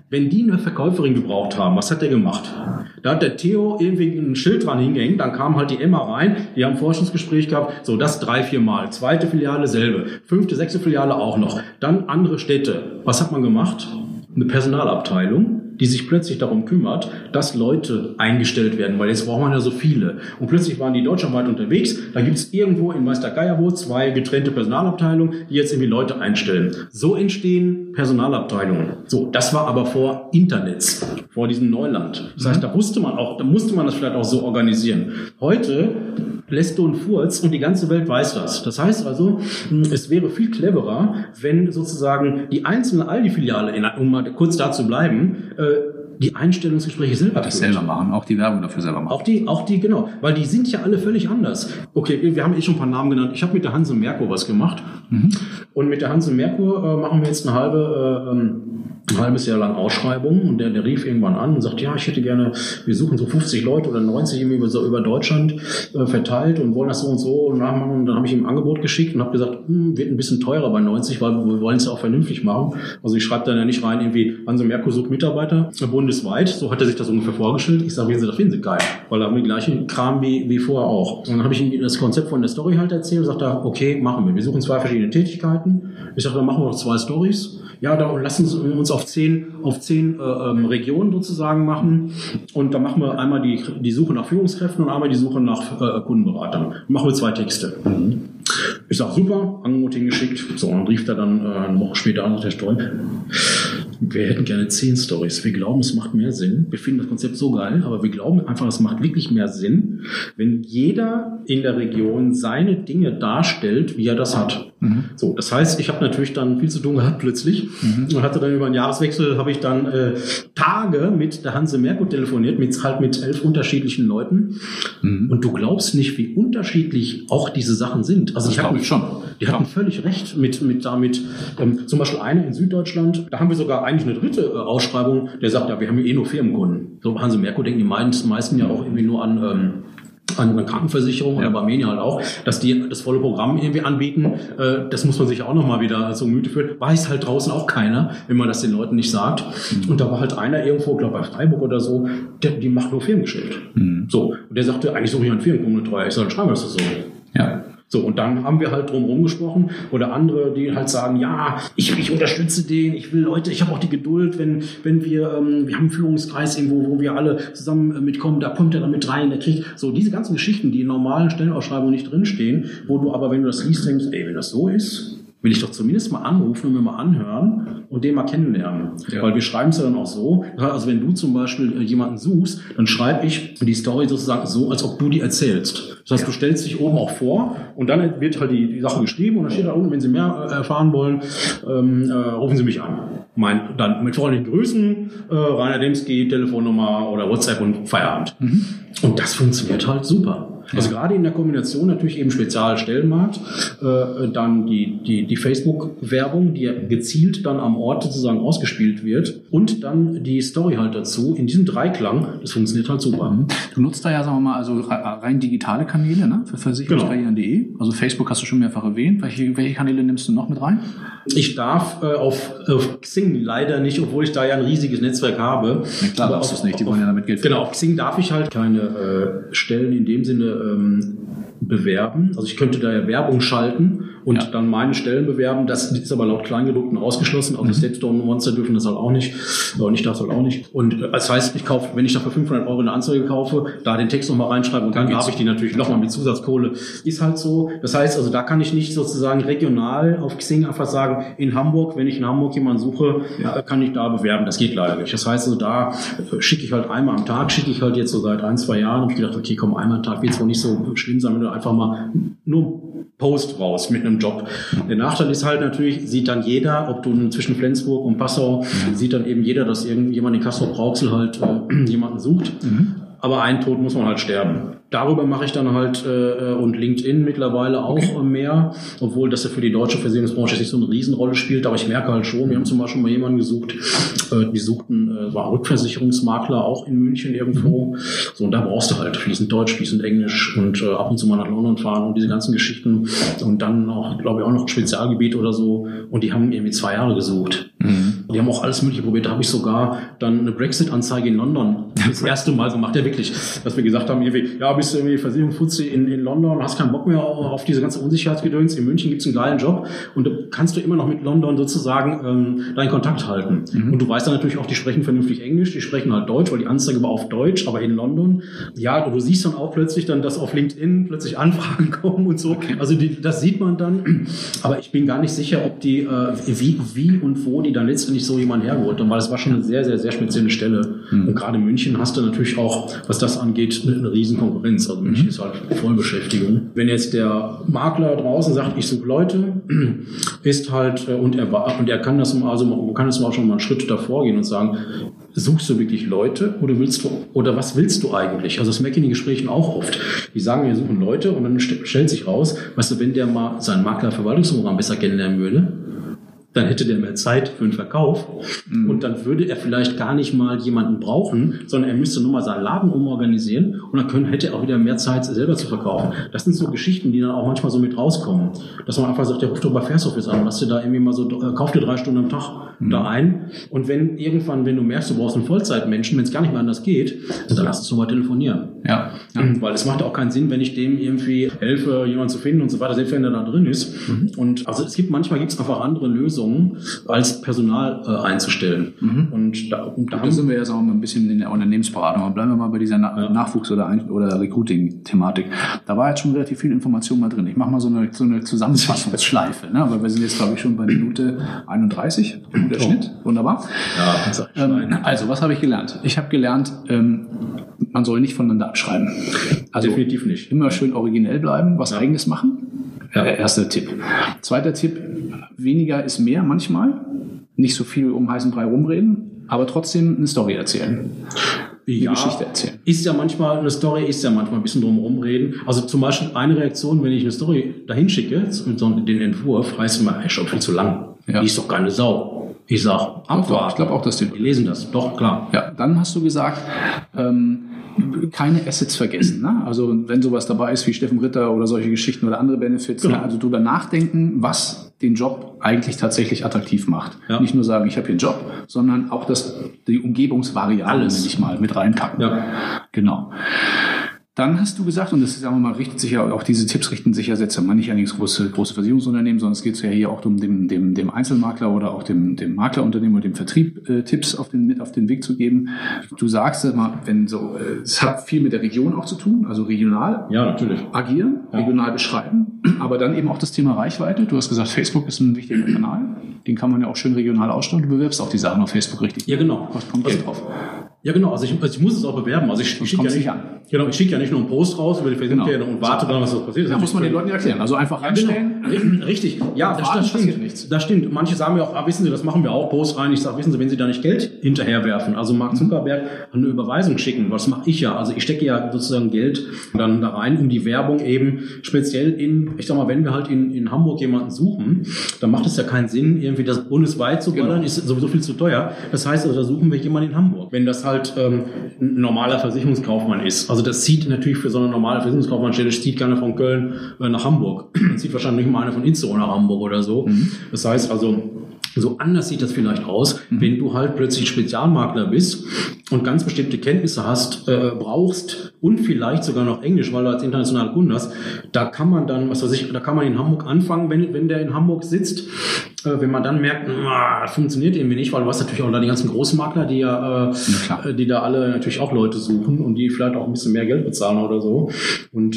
Wenn die eine Verkäuferin gebraucht haben, was hat der gemacht? Da hat der Theo irgendwie ein Schild dran hingehängt, dann kam halt die Emma rein, die haben ein Forschungsgespräch gehabt, so das drei, vier Mal. Zweite Filiale selbe, fünfte, sechste Filiale auch noch. Dann andere Städte. Was hat man gemacht? Eine Personalabteilung die sich plötzlich darum kümmert, dass Leute eingestellt werden, weil jetzt braucht man ja so viele. Und plötzlich waren die deutschlandweit unterwegs, da gibt es irgendwo in Meister Geierwo zwei getrennte Personalabteilungen, die jetzt irgendwie Leute einstellen. So entstehen Personalabteilungen. So, das war aber vor Internets, vor diesem Neuland. Das heißt, da wusste man auch, da musste man das vielleicht auch so organisieren. Heute du einen Furz und die ganze Welt weiß das. Das heißt also, es wäre viel cleverer, wenn sozusagen die einzelne Aldi-Filiale, um mal kurz da zu bleiben, äh, die Einstellungsgespräche selber das selber machen, auch die Werbung dafür selber machen. Auch die, auch die, genau, weil die sind ja alle völlig anders. Okay, wir haben eh schon ein paar Namen genannt. Ich habe mit der Hanse Merkur was gemacht mhm. und mit der Hanse Merkur äh, machen wir jetzt eine halbe äh, ähm, ein halbes Jahr lang Ausschreibungen und der, der rief irgendwann an und sagt, ja, ich hätte gerne, wir suchen so 50 Leute oder 90 über, so über Deutschland äh, verteilt und wollen das so und so nachmachen. Und dann habe ich ihm ein Angebot geschickt und habe gesagt, hm, wird ein bisschen teurer bei 90, weil wir wollen es ja auch vernünftig machen. Also ich schreibe dann ja nicht rein, irgendwie Hanse Merkur sucht Mitarbeiter, bundesweit. So hat er sich das ungefähr vorgestellt. Ich sage, wie Sie das finden Sie geil. Weil da haben wir den gleichen Kram wie, wie vorher auch. Und dann habe ich ihm das Konzept von der Story halt erzählt und sagt er, okay, machen wir. Wir suchen zwei verschiedene Tätigkeiten. Ich sage, dann machen wir noch zwei Stories. Ja, dann lassen Sie uns auf zehn, auf zehn äh, ähm, Regionen sozusagen machen. Und dann machen wir einmal die, die Suche nach Führungskräften und einmal die Suche nach äh, Kundenberatern. Machen wir zwei Texte. Mhm. Ich sage, super, Angebot hingeschickt. So, und dann rief er dann äh, eine Woche später an, der Stolp. Wir hätten gerne zehn Stories. Wir glauben, es macht mehr Sinn. Wir finden das Konzept so geil, aber wir glauben einfach, es macht wirklich mehr Sinn, wenn jeder in der Region seine Dinge darstellt, wie er das hat. Mhm. So, das heißt, ich habe natürlich dann viel zu tun gehabt plötzlich mhm. und hatte dann über einen Jahreswechsel habe ich dann äh, Tage mit der Hanse Merkur telefoniert, mit halt mit elf unterschiedlichen Leuten. Mhm. Und du glaubst nicht, wie unterschiedlich auch diese Sachen sind. Also das ich hatten schon. Die hatten völlig recht mit mit damit. Ähm, zum Beispiel einer in Süddeutschland, da haben wir sogar eigentlich eine dritte äh, Ausschreibung, der sagt, ja, wir haben ja eh nur Firmenkunden. So Hanse Merkur denken die meisten ja auch irgendwie nur an ähm, an einer Krankenversicherung oder bei Armenia halt auch, dass die das volle Programm irgendwie anbieten. Äh, das muss man sich auch nochmal wieder so Mythe führen. Weiß halt draußen auch keiner, wenn man das den Leuten nicht sagt. Mhm. Und da war halt einer irgendwo, glaube bei Freiburg oder so, der, die macht nur Firmengeschäft. Mhm. So. Und der sagte, eigentlich suche ich einen Firmenkundenbetreuer. Ich soll schreiben, das ist so. Ja. So, und dann haben wir halt drumherum gesprochen oder andere, die halt sagen, ja, ich, ich unterstütze den, ich will Leute, ich habe auch die Geduld, wenn, wenn wir, ähm, wir haben einen Führungskreis irgendwo, wo wir alle zusammen äh, mitkommen, da kommt er dann mit rein, der kriegt so diese ganzen Geschichten, die in normalen Stellenausschreibungen nicht drinstehen, wo du aber, wenn du das liest, denkst, ey, wenn das so ist, will ich doch zumindest mal anrufen und mir mal anhören und den mal kennenlernen. Ja. Weil wir schreiben es ja dann auch so. Also wenn du zum Beispiel äh, jemanden suchst, dann schreibe ich die Story sozusagen so, als ob du die erzählst. Das heißt, ja. du stellst dich oben auch vor und dann wird halt die, die Sache geschrieben und dann steht da unten, wenn Sie mehr äh, erfahren wollen, ähm, äh, rufen Sie mich an. Mein, dann mit freundlichen Grüßen, äh, Rainer Demski, Telefonnummer oder WhatsApp und Feierabend. Mhm. Und das funktioniert halt super. Also gerade in der Kombination natürlich eben Spezialstellenmarkt, äh, dann die, die, die Facebook-Werbung, die gezielt dann am Ort sozusagen ausgespielt wird und dann die Story halt dazu. In diesem Dreiklang, das funktioniert halt super. Mhm. Du nutzt da ja, sagen wir mal, also rein digitale Kanäle ne? für versicherungskarrieren.de. Genau. Also Facebook hast du schon mehrfach erwähnt. Welche, welche Kanäle nimmst du noch mit rein? Ich darf äh, auf, auf Xing leider nicht, obwohl ich da ja ein riesiges Netzwerk habe. Ja, klar, du es nicht, die wollen ja damit Geld Genau, auf Xing darf ich halt keine äh, Stellen in dem Sinne ähm, bewerben. Also ich könnte da ja Werbung schalten und ja. dann meine Stellen bewerben. Das ist aber laut Kleingedruckten ausgeschlossen. Auch mhm. Stepstone Monster dürfen das halt auch nicht. Und ich darf das halt auch nicht. Und äh, das heißt, ich kaufe, wenn ich da für 500 Euro eine Anzeige kaufe, da den Text nochmal reinschreibe und dann, dann habe ich die natürlich nochmal mit Zusatzkohle. Ist halt so. Das heißt, also da kann ich nicht sozusagen regional auf Xing einfach sagen, in Hamburg, wenn ich in Hamburg jemanden suche, ja. kann ich da bewerben. Das geht leider nicht. Das heißt, also da äh, schicke ich halt einmal am Tag, schicke ich halt jetzt so seit ein, zwei Jahren. Habe ich gedacht, okay, komm, einmal am Tag wird es wohl nicht so schlimm sein, wenn du einfach mal nur Post raus mit einem Job. Der Nachteil ist halt natürlich, sieht dann jeder, ob du zwischen Flensburg und Passau, mhm. sieht dann eben jeder, dass irgendjemand in Kassel-Brauxel halt äh, jemanden sucht. Mhm. Aber ein Tod muss man halt sterben. Darüber mache ich dann halt äh, und LinkedIn mittlerweile auch okay. mehr, obwohl das ja für die deutsche Versicherungsbranche nicht so eine Riesenrolle spielt. Aber ich merke halt schon, wir haben zum Beispiel mal jemanden gesucht, äh, die suchten, äh, war Rückversicherungsmakler auch in München irgendwo. Mhm. So, und da brauchst du halt fließend Deutsch, fließend Englisch und äh, ab und zu mal nach London fahren und diese ganzen Geschichten. Und dann auch, glaube ich, auch noch ein Spezialgebiet oder so. Und die haben irgendwie zwei Jahre gesucht. Mhm. Die haben auch alles Mögliche probiert. Da habe ich sogar dann eine Brexit-Anzeige in London das erste Mal gemacht. Ja, wirklich. Dass wir gesagt haben, ja, bis bist du irgendwie Versicherungsfuzzi in, in London, hast keinen Bock mehr auf diese ganze Unsicherheitsgedöns. In München gibt's einen geilen Job und da kannst du immer noch mit London sozusagen ähm, deinen Kontakt halten. Mhm. Und du weißt dann natürlich auch, die sprechen vernünftig Englisch, die sprechen halt Deutsch, weil die Anzeige war auf Deutsch, aber in London. Ja, du siehst dann auch plötzlich dann, dass auf LinkedIn plötzlich Anfragen kommen und so. Okay. Also die, das sieht man dann. Aber ich bin gar nicht sicher, ob die, äh, wie, wie und wo die dann letztendlich so jemand hergeholt haben, weil es war schon eine sehr, sehr, sehr spezielle Stelle. Mhm. Und gerade in München hast du natürlich auch, was das angeht, eine riesen Konkurrenz. Konkurrenz. Also München mhm. ist halt Vollbeschäftigung. Wenn jetzt der Makler draußen sagt, ich suche Leute, ist halt, äh, und er, und er kann das mal, also man kann das mal schon mal einen Schritt davor gehen und sagen, suchst du wirklich Leute oder willst du, oder was willst du eigentlich? Also das merke ich in den Gesprächen auch oft. Die sagen, wir suchen Leute und dann stellt sich raus, weißt du, wenn der mal seinen Maklerverwaltungsprogramm besser kennenlernen würde, dann hätte der mehr Zeit für den Verkauf mhm. und dann würde er vielleicht gar nicht mal jemanden brauchen, sondern er müsste nur mal seinen Laden umorganisieren und dann können, hätte er auch wieder mehr Zeit selber zu verkaufen. Das sind so Geschichten, die dann auch manchmal so mit rauskommen, dass man einfach sagt, der ruft doch bei Fairsurface an, lass dir da irgendwie mal so, äh, kauf dir drei Stunden am Tag mhm. da ein und wenn irgendwann, wenn du merkst, du brauchst einen Vollzeitmenschen, wenn es gar nicht mehr anders geht, dann lass uns doch mal telefonieren. Ja. ja. Weil es macht auch keinen Sinn, wenn ich dem irgendwie helfe, jemanden zu finden und so weiter, selbst wenn er da drin ist. Mhm. Und also es gibt manchmal gibt es einfach andere Lösungen, als Personal äh, einzustellen. Mhm. Und da, und da, da sind wir jetzt auch mal ein bisschen in der Unternehmensberatung. Aber bleiben wir mal bei dieser Na ja. Nachwuchs- oder, oder Recruiting-Thematik. Da war jetzt schon relativ viel Information mal drin. Ich mache mal so eine, so eine Zusammenfassungsschleife, ne? weil wir sind jetzt, glaube ich, schon bei Minute 31, der Schnitt. Wunderbar. Ja, ähm, also, was habe ich gelernt? Ich habe gelernt, ähm, man soll nicht voneinander abschreiben. Also Definitiv nicht. Immer schön originell bleiben, was ja. eigenes machen. Ja. Äh, erster Tipp. Zweiter Tipp, weniger ist mehr manchmal. Nicht so viel um heißen Brei rumreden, aber trotzdem eine Story erzählen. Eine ja, Geschichte erzählen. Ist ja manchmal, eine Story ist ja manchmal ein bisschen drum rumreden. Also zum Beispiel eine Reaktion, wenn ich eine Story dahin schicke, den Entwurf, heißt immer, ey, schon viel zu lang. Ja. Die ist doch keine Sau. Ich sag, abwarten. Ich glaube auch, dass die, die lesen das. Doch, klar. Ja, dann hast du gesagt, ähm, keine Assets vergessen. Ne? Also wenn sowas dabei ist wie Steffen Ritter oder solche Geschichten oder andere Benefits, genau. ne? also drüber nachdenken, was den Job eigentlich tatsächlich attraktiv macht. Ja. Nicht nur sagen, ich habe hier einen Job, sondern auch das, die Umgebungsvariable, nenne ich mal, mit reinpacken. Ja. Genau. Dann hast du gesagt, und das ist sagen wir mal, richtet sich ja auch diese Tipps richten sich ja jetzt mal nicht an die große, große Versicherungsunternehmen, sondern es geht ja hier auch um dem, dem, dem Einzelmakler oder auch dem, dem Maklerunternehmen oder dem Vertrieb äh, Tipps auf den, mit auf den Weg zu geben. Du sagst mal, wenn so, äh, es hat viel mit der Region auch zu tun, also regional ja, natürlich. agieren, ja. regional beschreiben, aber dann eben auch das Thema Reichweite. Du hast gesagt, Facebook ist ein wichtiger Kanal, den kann man ja auch schön regional ausstellen. Du bewirbst auch die Sachen auf Facebook richtig. Ja, genau. Was kommt Geld drauf? Ja, genau. Also ich, also ich muss es auch bewerben. Also ich, ich schicke ja nicht. Genau, ich schicke ja nicht nur einen Post raus über die Facebook genau. und warte dann, was da passiert. Da muss man den Leuten erklären. Also einfach ja, reinstellen. Genau. Richtig. Ja, das, das stimmt. Nichts. Das stimmt. Manche sagen mir auch, ah, wissen Sie, das machen wir auch, Post rein. Ich sage, wissen Sie, wenn Sie da nicht Geld hinterherwerfen, also Mark Zuckerberg eine Überweisung schicken, was mache ich ja? Also ich stecke ja sozusagen Geld dann da rein, um die Werbung eben speziell in, ich sag mal, wenn wir halt in, in Hamburg jemanden suchen, dann macht es ja keinen Sinn, irgendwie das bundesweit zu ballern, genau. ist sowieso viel zu teuer. Das heißt, also da suchen wir jemanden in Hamburg. Wenn das halt ähm, ein normaler Versicherungskaufmann ist. Also das zieht natürlich für so eine normale Versicherungskaufmannstelle, zieht keiner von Köln äh, nach Hamburg. Das zieht wahrscheinlich nicht mal einer von Itzehoe nach Hamburg oder so. Mhm. Das heißt also, so anders sieht das vielleicht aus, mhm. wenn du halt plötzlich Spezialmakler bist und ganz bestimmte Kenntnisse hast, äh, brauchst und vielleicht sogar noch Englisch, weil du als internationaler Kunde hast. Da kann man dann, was weiß ich, da kann man in Hamburg anfangen, wenn, wenn der in Hamburg sitzt. Äh, wenn man dann merkt, ah, funktioniert irgendwie nicht, weil du hast natürlich auch da die ganzen Großmakler, die ja, äh, ja die da alle natürlich auch Leute suchen und die vielleicht auch ein bisschen mehr Geld bezahlen oder so. Und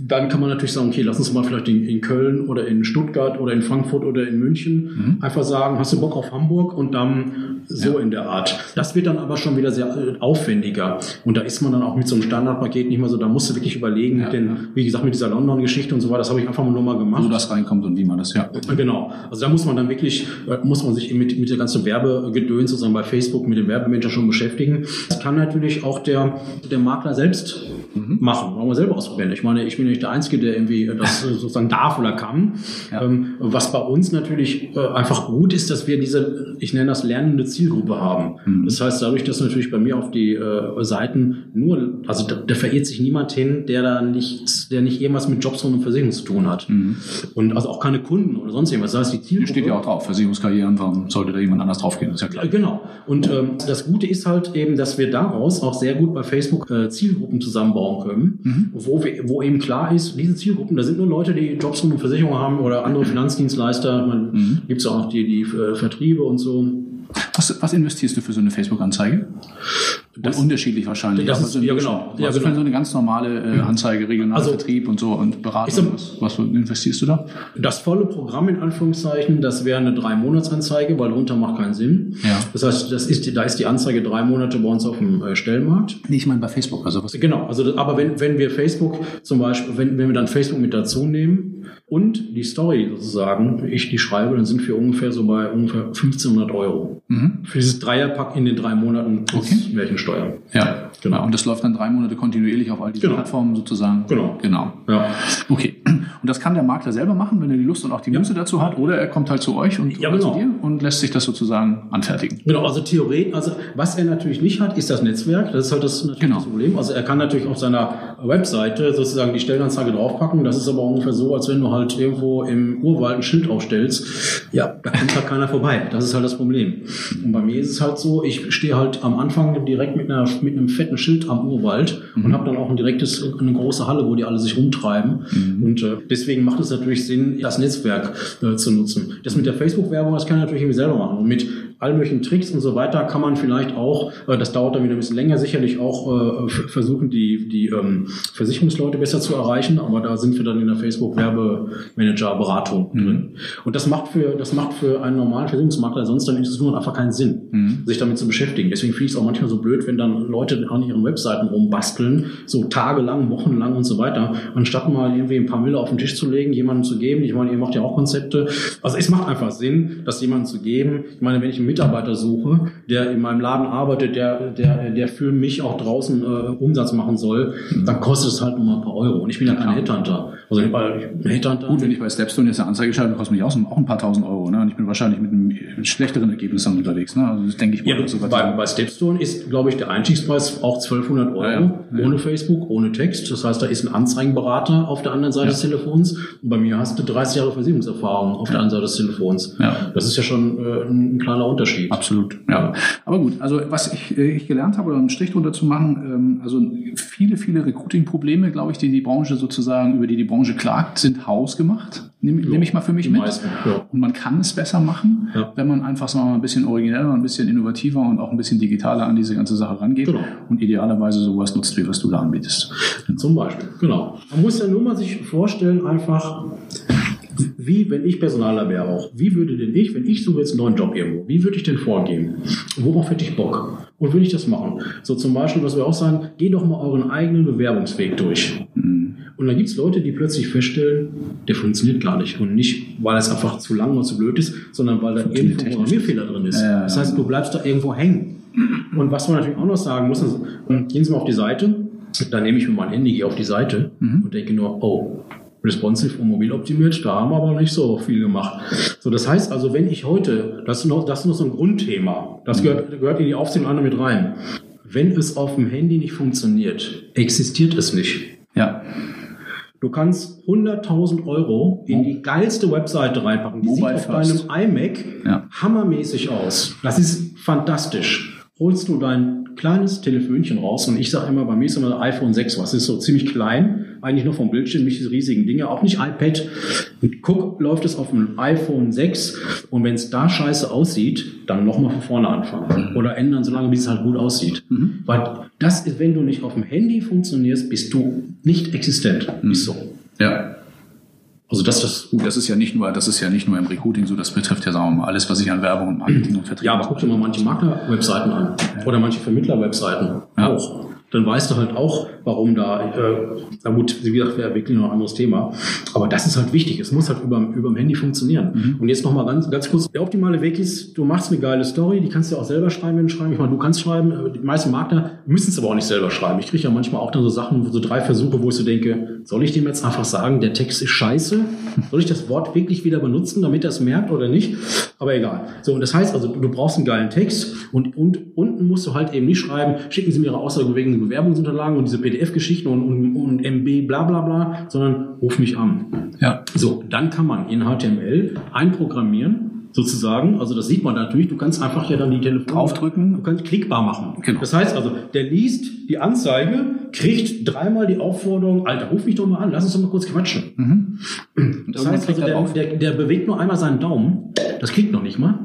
dann kann man natürlich sagen, okay, lass uns mal vielleicht in, in Köln oder in Stuttgart oder in Frankfurt oder in München mhm. einfach sagen, hast du Bock auf Hamburg und dann so ja. in der Art. Das wird dann aber schon wieder sehr äh, aufwendiger. Und da ist man dann auch mit so einem Standardpaket nicht mehr so, da musst du wirklich überlegen, ja, denn, ja. wie gesagt, mit dieser London-Geschichte und so weiter, das habe ich einfach nur mal gemacht. Wo das reinkommt und wie man das, ja. Genau. Also da muss man dann wirklich, muss man sich mit, mit der ganzen Werbegedöns sozusagen bei Facebook mit dem Werbemanager schon beschäftigen. Das kann natürlich auch der, der Makler selbst mhm. machen, wollen wir selber ausprobieren. Ich meine, ich bin nicht der Einzige, der irgendwie das sozusagen darf oder kann. Ähm, was bei uns natürlich äh, einfach gut ist, dass wir diese, ich nenne das lernende Zielgruppe haben. Mhm. Das heißt, dadurch, dass natürlich bei mir auf die äh, Seiten nur, also da, da, verirrt sich niemand hin, der da nichts, der nicht irgendwas mit Jobs und Versicherung zu tun hat. Mhm. Und also auch keine Kunden oder sonst irgendwas. Das heißt, die Zielgruppe. Steht ja auch drauf, Versicherungskarrieren, warum sollte da jemand anders draufgehen? Das ist ja klar. Genau. Und ähm, das Gute ist halt eben, dass wir daraus auch sehr gut bei Facebook äh, Zielgruppen zusammenbauen können, mhm. wo, wir, wo eben klar ist, diese Zielgruppen, da sind nur Leute, die Jobs und Versicherungen haben oder andere Finanzdienstleister. Man mhm. gibt es auch noch die, die äh, Vertriebe und so. Was, was investierst du für so eine Facebook-Anzeige? Das, unterschiedlich wahrscheinlich. Das ist, ja, genau. Ja, also genau. so eine ganz normale äh, Anzeige, regionaler also, Vertrieb und so und Beratung. was, was investierst du da? Das volle Programm in Anführungszeichen, das wäre eine drei Monatsanzeige, weil runter macht keinen Sinn. Ja. Das heißt, das ist die, da ist die Anzeige drei Monate bei uns auf dem äh, Stellmarkt. Nee, ich meine bei Facebook. Also was genau. Also, aber wenn, wenn wir Facebook zum Beispiel, wenn, wenn wir dann Facebook mit dazu nehmen, und die Story sozusagen, ich die schreibe, dann sind wir ungefähr so bei ungefähr 1500 Euro. Mhm. Für dieses Dreierpack in den drei Monaten okay. Märchensteuer. Ja, genau. Und das läuft dann drei Monate kontinuierlich auf all diesen genau. Plattformen sozusagen? Genau. Genau. Ja. Okay. Und das kann der Makler selber machen, wenn er die Lust und auch die Muße dazu hat, oder er kommt halt zu euch und Ja, genau. zu dir und lässt sich das sozusagen anfertigen. Genau, also Theorien, also was er natürlich nicht hat, ist das Netzwerk. Das ist halt das, natürlich Genau. das Problem. Also er kann natürlich auf seiner Webseite sozusagen die Stellenanzeige draufpacken. Das ist aber ungefähr so, als wenn du halt irgendwo im Urwald ein Schild aufstellst. Ja, da kommt halt keiner vorbei. Das ist halt das Problem. Und bei mir ist es halt so, ich stehe halt am Anfang direkt mit, einer, mit einem fetten Schild am Urwald und habe dann auch ein direktes, eine große Halle, wo die alle sich rumtreiben. Und äh, deswegen macht es natürlich Sinn, das Netzwerk äh, zu nutzen. Das mit der Facebook-Werbung, das kann ich natürlich irgendwie selber machen. Und mit allen möglichen Tricks und so weiter kann man vielleicht auch, äh, das dauert dann wieder ein bisschen länger, sicherlich auch äh, versuchen, die, die ähm, Versicherungsleute besser zu erreichen, aber da sind wir dann in der Facebook-Werbemanager-Beratung drin. Und das macht für, das macht für einen normalen Versicherungsmakler sonst dann ist es nur einfach keinen Sinn, sich damit zu beschäftigen. Deswegen finde ich es auch manchmal so blöd, wenn dann Leute an ihren Webseiten rumbasteln, so tagelang, wochenlang und so weiter, anstatt mal irgendwie ein paar Mille auf den Tisch zu legen, jemandem zu geben. Ich meine, ihr macht ja auch Konzepte. Also es macht einfach Sinn, das jemandem zu geben. Ich meine, wenn ich Mitarbeiter suche, der in meinem Laden arbeitet, der, der, der für mich auch draußen äh, Umsatz machen soll, dann kostet es halt nur mal ein paar Euro. Und ich bin ja kein Headhunter. Also ich, ein Headhunter. Gut, wenn ich bei Stepstone jetzt eine Anzeige schalte, kostet mich auch, auch ein paar tausend Euro. Ne? Und ich bin wahrscheinlich mit einem schlechteren Ergebnis dann unterwegs. Ne? Also das denke ich mal. Ja, so bei, bei Stepstone ist, glaube ich, der Einstiegspreis auch 1200 Euro, Ja, ja. Ohne Facebook, ohne Text. Das heißt, da ist ein Anzeigenberater auf der anderen Seite des Telefons. Und bei mir hast du 30 Jahre Versicherungserfahrung auf der anderen Seite des Telefons. Das ist ja schon äh, ein, ein kleiner Unterschied. Absolut, ja. Aber gut, also was ich, äh, ich gelernt habe, oder einen Strich drunter zu machen, ähm, also viele, viele Recruiting-Probleme, glaube ich, die die Branche sozusagen, über die die Branche klagt, sind hausgemacht. Nehme nehm ich mal für mich mit. meisten, ja. Und man kann es besser machen, Ja. wenn man einfach sagen wir mal, ein bisschen origineller, ein bisschen innovativer und auch ein bisschen digitaler an diese ganze Sache rangeht Genau. und idealerweise sowas nutzt, wie was du da anbietest. Zum Beispiel, genau. Man muss ja nur mal sich vorstellen, einfach, wie, wenn ich Personaler wäre auch, wie würde denn ich, wenn ich suche jetzt einen neuen Job irgendwo, wie würde ich denn vorgehen? Worauf hätte ich Bock? Und würde ich das machen? So zum Beispiel, was wir auch sagen, geh doch mal euren eigenen Bewerbungsweg durch. Und dann gibt es Leute, die plötzlich feststellen, der funktioniert gar nicht. Und nicht, weil es einfach zu lang oder zu blöd ist, sondern weil da irgendwo ein Programmierfehler drin ist. Ja, das heißt, du bleibst da irgendwo hängen. Und was man natürlich auch noch sagen muss, ist, ähm, gehen Sie mal auf die Seite, dann nehme ich mir mein Handy, gehe auf die Seite und denke nur, oh, responsive und mobil optimiert, da haben wir aber nicht so viel gemacht. So, das heißt also, wenn ich heute, das ist noch, das ist noch so ein Grundthema, das gehört, gehört in die Aufzählung andere mit rein. Wenn es auf dem Handy nicht funktioniert, existiert es nicht. Ja, Du kannst 100.000 Euro in die geilste Webseite reinpacken. Die Mobile sieht auf first. deinem iMac Ja. hammermäßig aus. Das ist fantastisch. Holst du dein kleines Telefönchen raus und ich sage immer, bei mir ist immer ein iPhone 6, was ist so ziemlich klein, eigentlich nur vom Bildschirm, nicht diese riesigen Dinge, auch nicht iPad. Und guck, läuft es auf dem iPhone 6 und wenn es da scheiße aussieht, dann nochmal von vorne anfangen. Oder ändern, solange bis es halt gut aussieht. Weil das ist, wenn du nicht auf dem Handy funktionierst, bist du nicht existent. Ist so. ja. Also das ist Gut, das ist ja nicht nur, das ist ja nicht nur im Recruiting so, das betrifft ja, sagen wir mal, alles, was ich an Werbung und Marketing und Vertrieb Ja, aber guck dir mal manche Makler-Webseiten an. Oder manche Vermittler-Webseiten Ja. auch. Dann weißt du halt auch, warum da, äh, na gut, wie gesagt, wäre wirklich noch ein anderes Thema. Aber das ist halt wichtig. Es muss halt über, über dem Handy funktionieren. Und jetzt nochmal ganz, ganz kurz. Der optimale Weg ist, du machst eine geile Story, die kannst du auch selber schreiben, wenn du schreiben. Ich meine, du kannst schreiben, äh, die meisten Makler müssen es aber auch nicht selber schreiben. Ich kriege ja manchmal auch dann so Sachen, so drei Versuche, wo ich so denke, soll ich dem jetzt einfach sagen, der Text ist scheiße? Soll ich das Wort wirklich wieder benutzen, damit er es merkt oder nicht? Aber egal. So, und das heißt also, du brauchst einen geilen Text und, und unten musst du halt eben nicht schreiben, schicken Sie mir Ihre aussagewegenden Bewerbungsunterlagen und diese PDF-Geschichten und, und, und MB bla bla bla, sondern ruf mich an. Ja. So, dann kann man in HTML einprogrammieren, sozusagen. Also das sieht man natürlich. Du kannst einfach ja dann die Telefon Draufdrücken. Du kannst klickbar machen. Genau. Das heißt also, der liest die Anzeige, kriegt dreimal die Aufforderung, Alter, ruf mich doch mal an, lass uns doch mal kurz quatschen. Und Das heißt also, er der, der, der bewegt nur einmal seinen Daumen, das klickt noch nicht mal,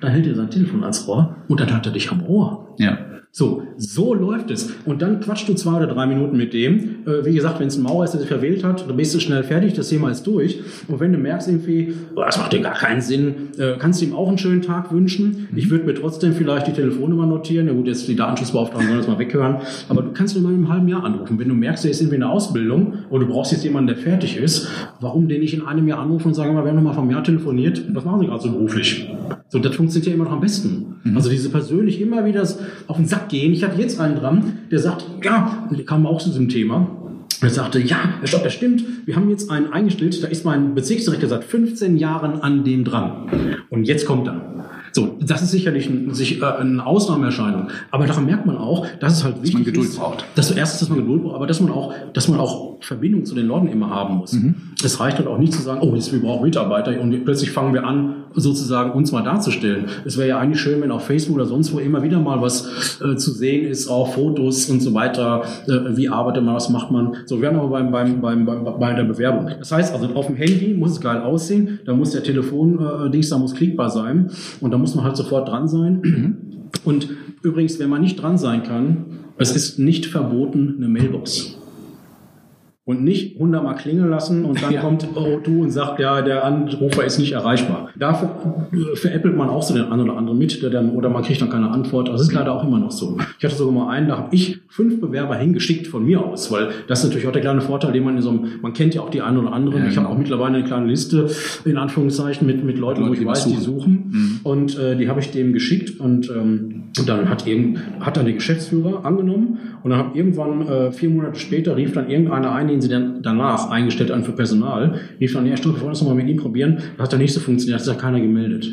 dann hält er sein Telefon ans Ohr und dann hat er dich am Ohr. Ja. So, so läuft es. Und dann quatschst du zwei oder drei Minuten mit dem. Äh, wie gesagt, wenn es ein Mauer ist, der sich verwählt hat, dann bist du schnell fertig, das Thema ist durch. Und wenn du merkst irgendwie, oh, das macht dir gar keinen Sinn, äh, kannst du ihm auch einen schönen Tag wünschen. Ich würde mir trotzdem vielleicht die Telefonnummer notieren. Ja gut, jetzt die Datenschutzbeauftragten sollen das mal weghören. Aber du kannst ihn mal im halben Jahr anrufen. Wenn du merkst, er ist irgendwie in der Ausbildung oder du brauchst jetzt jemanden, der fertig ist, warum den nicht in einem Jahr anrufen und sagen, wir haben noch mal vom Jahr telefoniert. Was machen Sie gerade so beruflich? So, das funktioniert ja immer noch am besten. Also diese persönlich immer wieder auf den Sack gehen. Ich hatte jetzt einen dran, der sagt, ja, der kam auch zu diesem Thema. Er sagte, ja, Herr Stopp, das stimmt. Wir haben jetzt einen eingestellt, da ist mein Bezirksdirektor seit 15 Jahren an dem dran. Und jetzt kommt er. So, das ist sicherlich ein, sich, äh, eine Ausnahmeerscheinung. Aber daran merkt man auch, dass es halt wichtig man Geduld ist, braucht. Dass erstens, dass man Geduld braucht, aber dass man auch, dass man auch Verbindung zu den Leuten immer haben muss. Mhm. Es reicht halt auch nicht zu sagen, oh, jetzt, wir brauchen Mitarbeiter und plötzlich fangen wir an, sozusagen uns mal darzustellen. Es wäre ja eigentlich schön, wenn auf Facebook oder sonst wo immer wieder mal was äh, zu sehen ist, auch Fotos und so weiter, äh, wie arbeitet man, was macht man. So, wir haben aber beim, beim, beim, beim, bei der Bewerbung. Das heißt also, auf dem Handy muss es geil aussehen, da muss der Telefon-Dings, da muss klickbar sein und da muss man halt sofort dran sein. Und übrigens, wenn man nicht dran sein kann, es ist nicht verboten, eine Mailbox. Und nicht hundertmal klingeln lassen und dann Ja. kommt O2 und sagt, ja, der Anrufer ist nicht erreichbar. Dafür äh, veräppelt man auch so den einen oder anderen mit, der dann, oder man kriegt dann keine Antwort. Das ist leider auch immer noch so. Ich hatte sogar mal einen, da habe ich fünf Bewerber hingeschickt von mir aus, weil das ist natürlich auch der kleine Vorteil, den man in so einem, man kennt ja auch die einen oder anderen. Ja, ich habe genau. auch mittlerweile eine kleine Liste, in Anführungszeichen, mit, mit Leuten, wo Leute, ich die was weiß, die suchen. suchen. Und äh, die habe ich dem geschickt und, ähm, dann hat eben, hat dann der Geschäftsführer angenommen und dann hat irgendwann äh, vier Monate später rief dann irgendeiner ein, den sie dann danach eingestellt haben für Personal, rief dann, ja, stopp, wir wollen das nochmal mit ihm probieren. Das hat dann nicht so funktioniert, hat sich keiner gemeldet.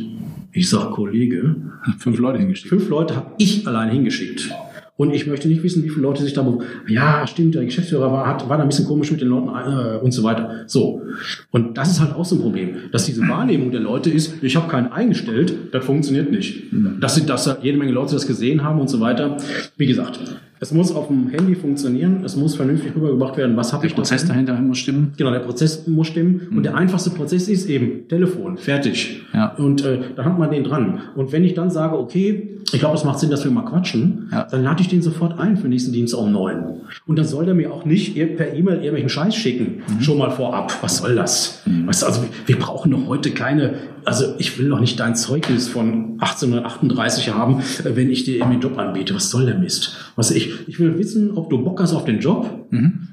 Ich sag, Kollege, Fünf Leute hingeschickt. fünf Leute habe ich allein hingeschickt. Und ich möchte nicht wissen, wie viele Leute sich da, ja, stimmt, der Geschäftsführer war, hat, war da ein bisschen komisch mit den Leuten äh, und so weiter. So. Und das ist halt auch so ein Problem, dass diese Wahrnehmung der Leute ist, ich habe keinen eingestellt, das funktioniert nicht. Dass, sie, dass da jede Menge Leute das gesehen haben und so weiter. Wie gesagt, es muss auf dem Handy funktionieren, es muss vernünftig rübergebracht werden, was habe Der ich Prozess davon? dahinter muss stimmen. Genau, der Prozess muss stimmen. Und der einfachste Prozess ist eben Telefon, fertig. Ja. Und äh, da hat man den dran. Und wenn ich dann sage, okay, ich glaube, es macht Sinn, dass wir mal quatschen, Ja. dann lade ich den sofort ein für nächsten Dienstag um neun. Und dann soll der mir auch nicht per E-Mail irgendwelchen Scheiß schicken. Schon mal vorab. Was soll das? Weißt du, also wir, wir brauchen doch heute keine, also ich will doch nicht dein Zeugnis von 1838 haben, äh, wenn ich dir eben den Job anbiete. Was soll der Mist? Was ich, ich will wissen, ob du Bock hast auf den Job.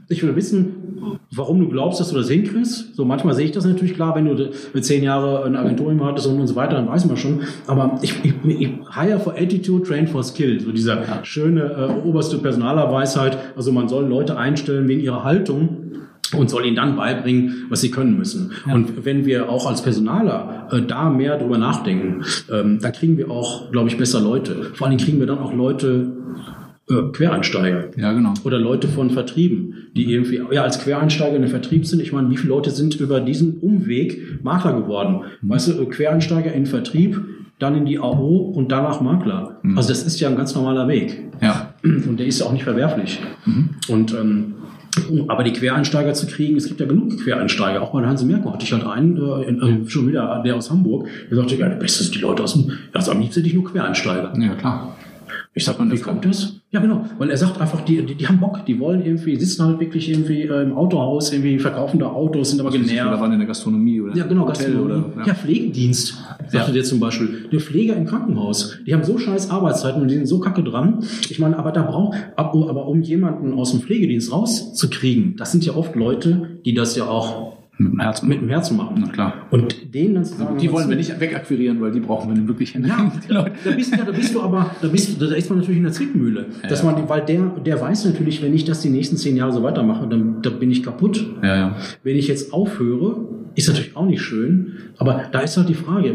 Ich will wissen, warum du glaubst, dass du das hinkriegst. So manchmal sehe ich das natürlich klar, wenn du mit zehn Jahren eine Agentur immer hattest und, und so weiter, dann weiß man schon. Aber ich, ich, ich hire for attitude, train for skill. So dieser schöne äh, oberste Personalerweisheit. Also man soll Leute einstellen wegen ihrer Haltung und soll ihnen dann beibringen, was sie können müssen. Und wenn wir auch als Personaler äh, da mehr drüber nachdenken, ähm, dann kriegen wir auch, glaube ich, besser Leute. Vor allen Dingen kriegen wir dann auch Leute, äh, Quereinsteiger Ja, genau. oder Leute von Vertrieben, die irgendwie ja als Quereinsteiger in den Vertrieb sind. Ich meine, wie viele Leute sind über diesen Umweg Makler geworden? Weißt du, äh, Quereinsteiger in den Vertrieb, dann in die AO und danach Makler. Also das ist ja ein ganz normaler Weg. Ja. Und der ist ja auch nicht verwerflich. Und ähm, aber die Quereinsteiger zu kriegen, es gibt ja genug Quereinsteiger. Auch bei Hanse Merkur hatte ich halt einen, äh, in, äh, schon wieder der aus Hamburg, der sagte, ja, das sind die Leute aus dem, also am liebsten hätte ich nur Quereinsteiger. Ja, klar. Ich sag mal, wie kommt das? Ja, genau. Weil er sagt einfach, die, die, die haben Bock, die wollen irgendwie, sitzen halt wirklich irgendwie äh, im Autohaus, irgendwie verkaufen da Autos, sind aber Oder genervt. waren in der Gastronomie oder Ja, genau, Hotel Gastronomie. oder ja. Pflegedienst, sagte der zum Beispiel. Der Pfleger im Krankenhaus. Die haben so scheiß Arbeitszeiten und die sind so kacke dran. Ich meine, aber da braucht, aber aber um jemanden aus dem Pflegedienst rauszukriegen, das sind ja oft Leute, die das ja auch mit dem Herzen. mit dem Herzen machen. Na klar. Und denen dann zu sagen, Die wollen wir nicht wegakquirieren, weil die brauchen wir wirklich ja, Leute. da bist, ja, da bist du aber, da bist da ist man natürlich in der Zwickmühle. Dass Ja. man, weil der, der weiß natürlich, wenn ich das die nächsten zehn Jahre so weitermache, dann, dann bin ich kaputt. Ja, ja. Wenn ich jetzt aufhöre, ist natürlich auch nicht schön, aber da ist halt die Frage.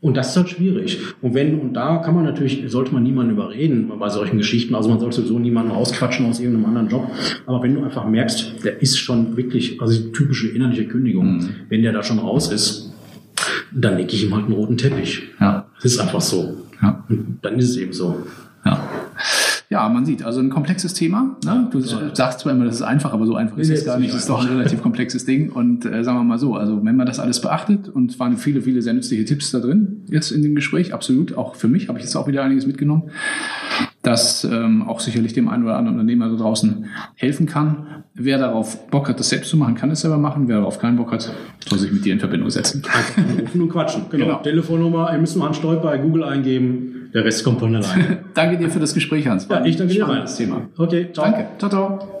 Und das ist halt schwierig. Und wenn, und da kann man natürlich, sollte man niemanden überreden bei solchen Geschichten. Also man sollte sowieso niemanden rausquatschen aus irgendeinem anderen Job. Aber wenn du einfach merkst, der ist schon wirklich, also die typische innerliche Kündigung, wenn der da schon raus ist, dann lege ich ihm halt einen roten Teppich. Ja. Das ist einfach so. Ja. Und dann ist es eben so. Ja. Ja, man sieht, also ein komplexes Thema. Ne? Du sagst zwar immer, das ist einfach, aber so einfach ist es nee, gar nicht. Es ist doch ein relativ komplexes Ding. Und äh, sagen wir mal so, also wenn man das alles beachtet, und es waren viele, viele sehr nützliche Tipps da drin, jetzt in dem Gespräch, absolut, auch für mich habe ich jetzt auch wieder einiges mitgenommen, das ähm, auch sicherlich dem einen oder anderen Unternehmer da draußen helfen kann. Wer darauf Bock hat, das selbst zu machen, kann es selber machen. Wer darauf keinen Bock hat, soll sich mit dir in Verbindung setzen. Einfach anrufen und quatschen. Genau. Genau. Telefonnummer, ihr müsst mal einen Stolper bei Google eingeben. Der Rest kommt von alleine. Danke dir für das Gespräch, Hans. Ja, ich danke dir. spannendes Thema. Okay, ciao. Danke. Ciao, ciao.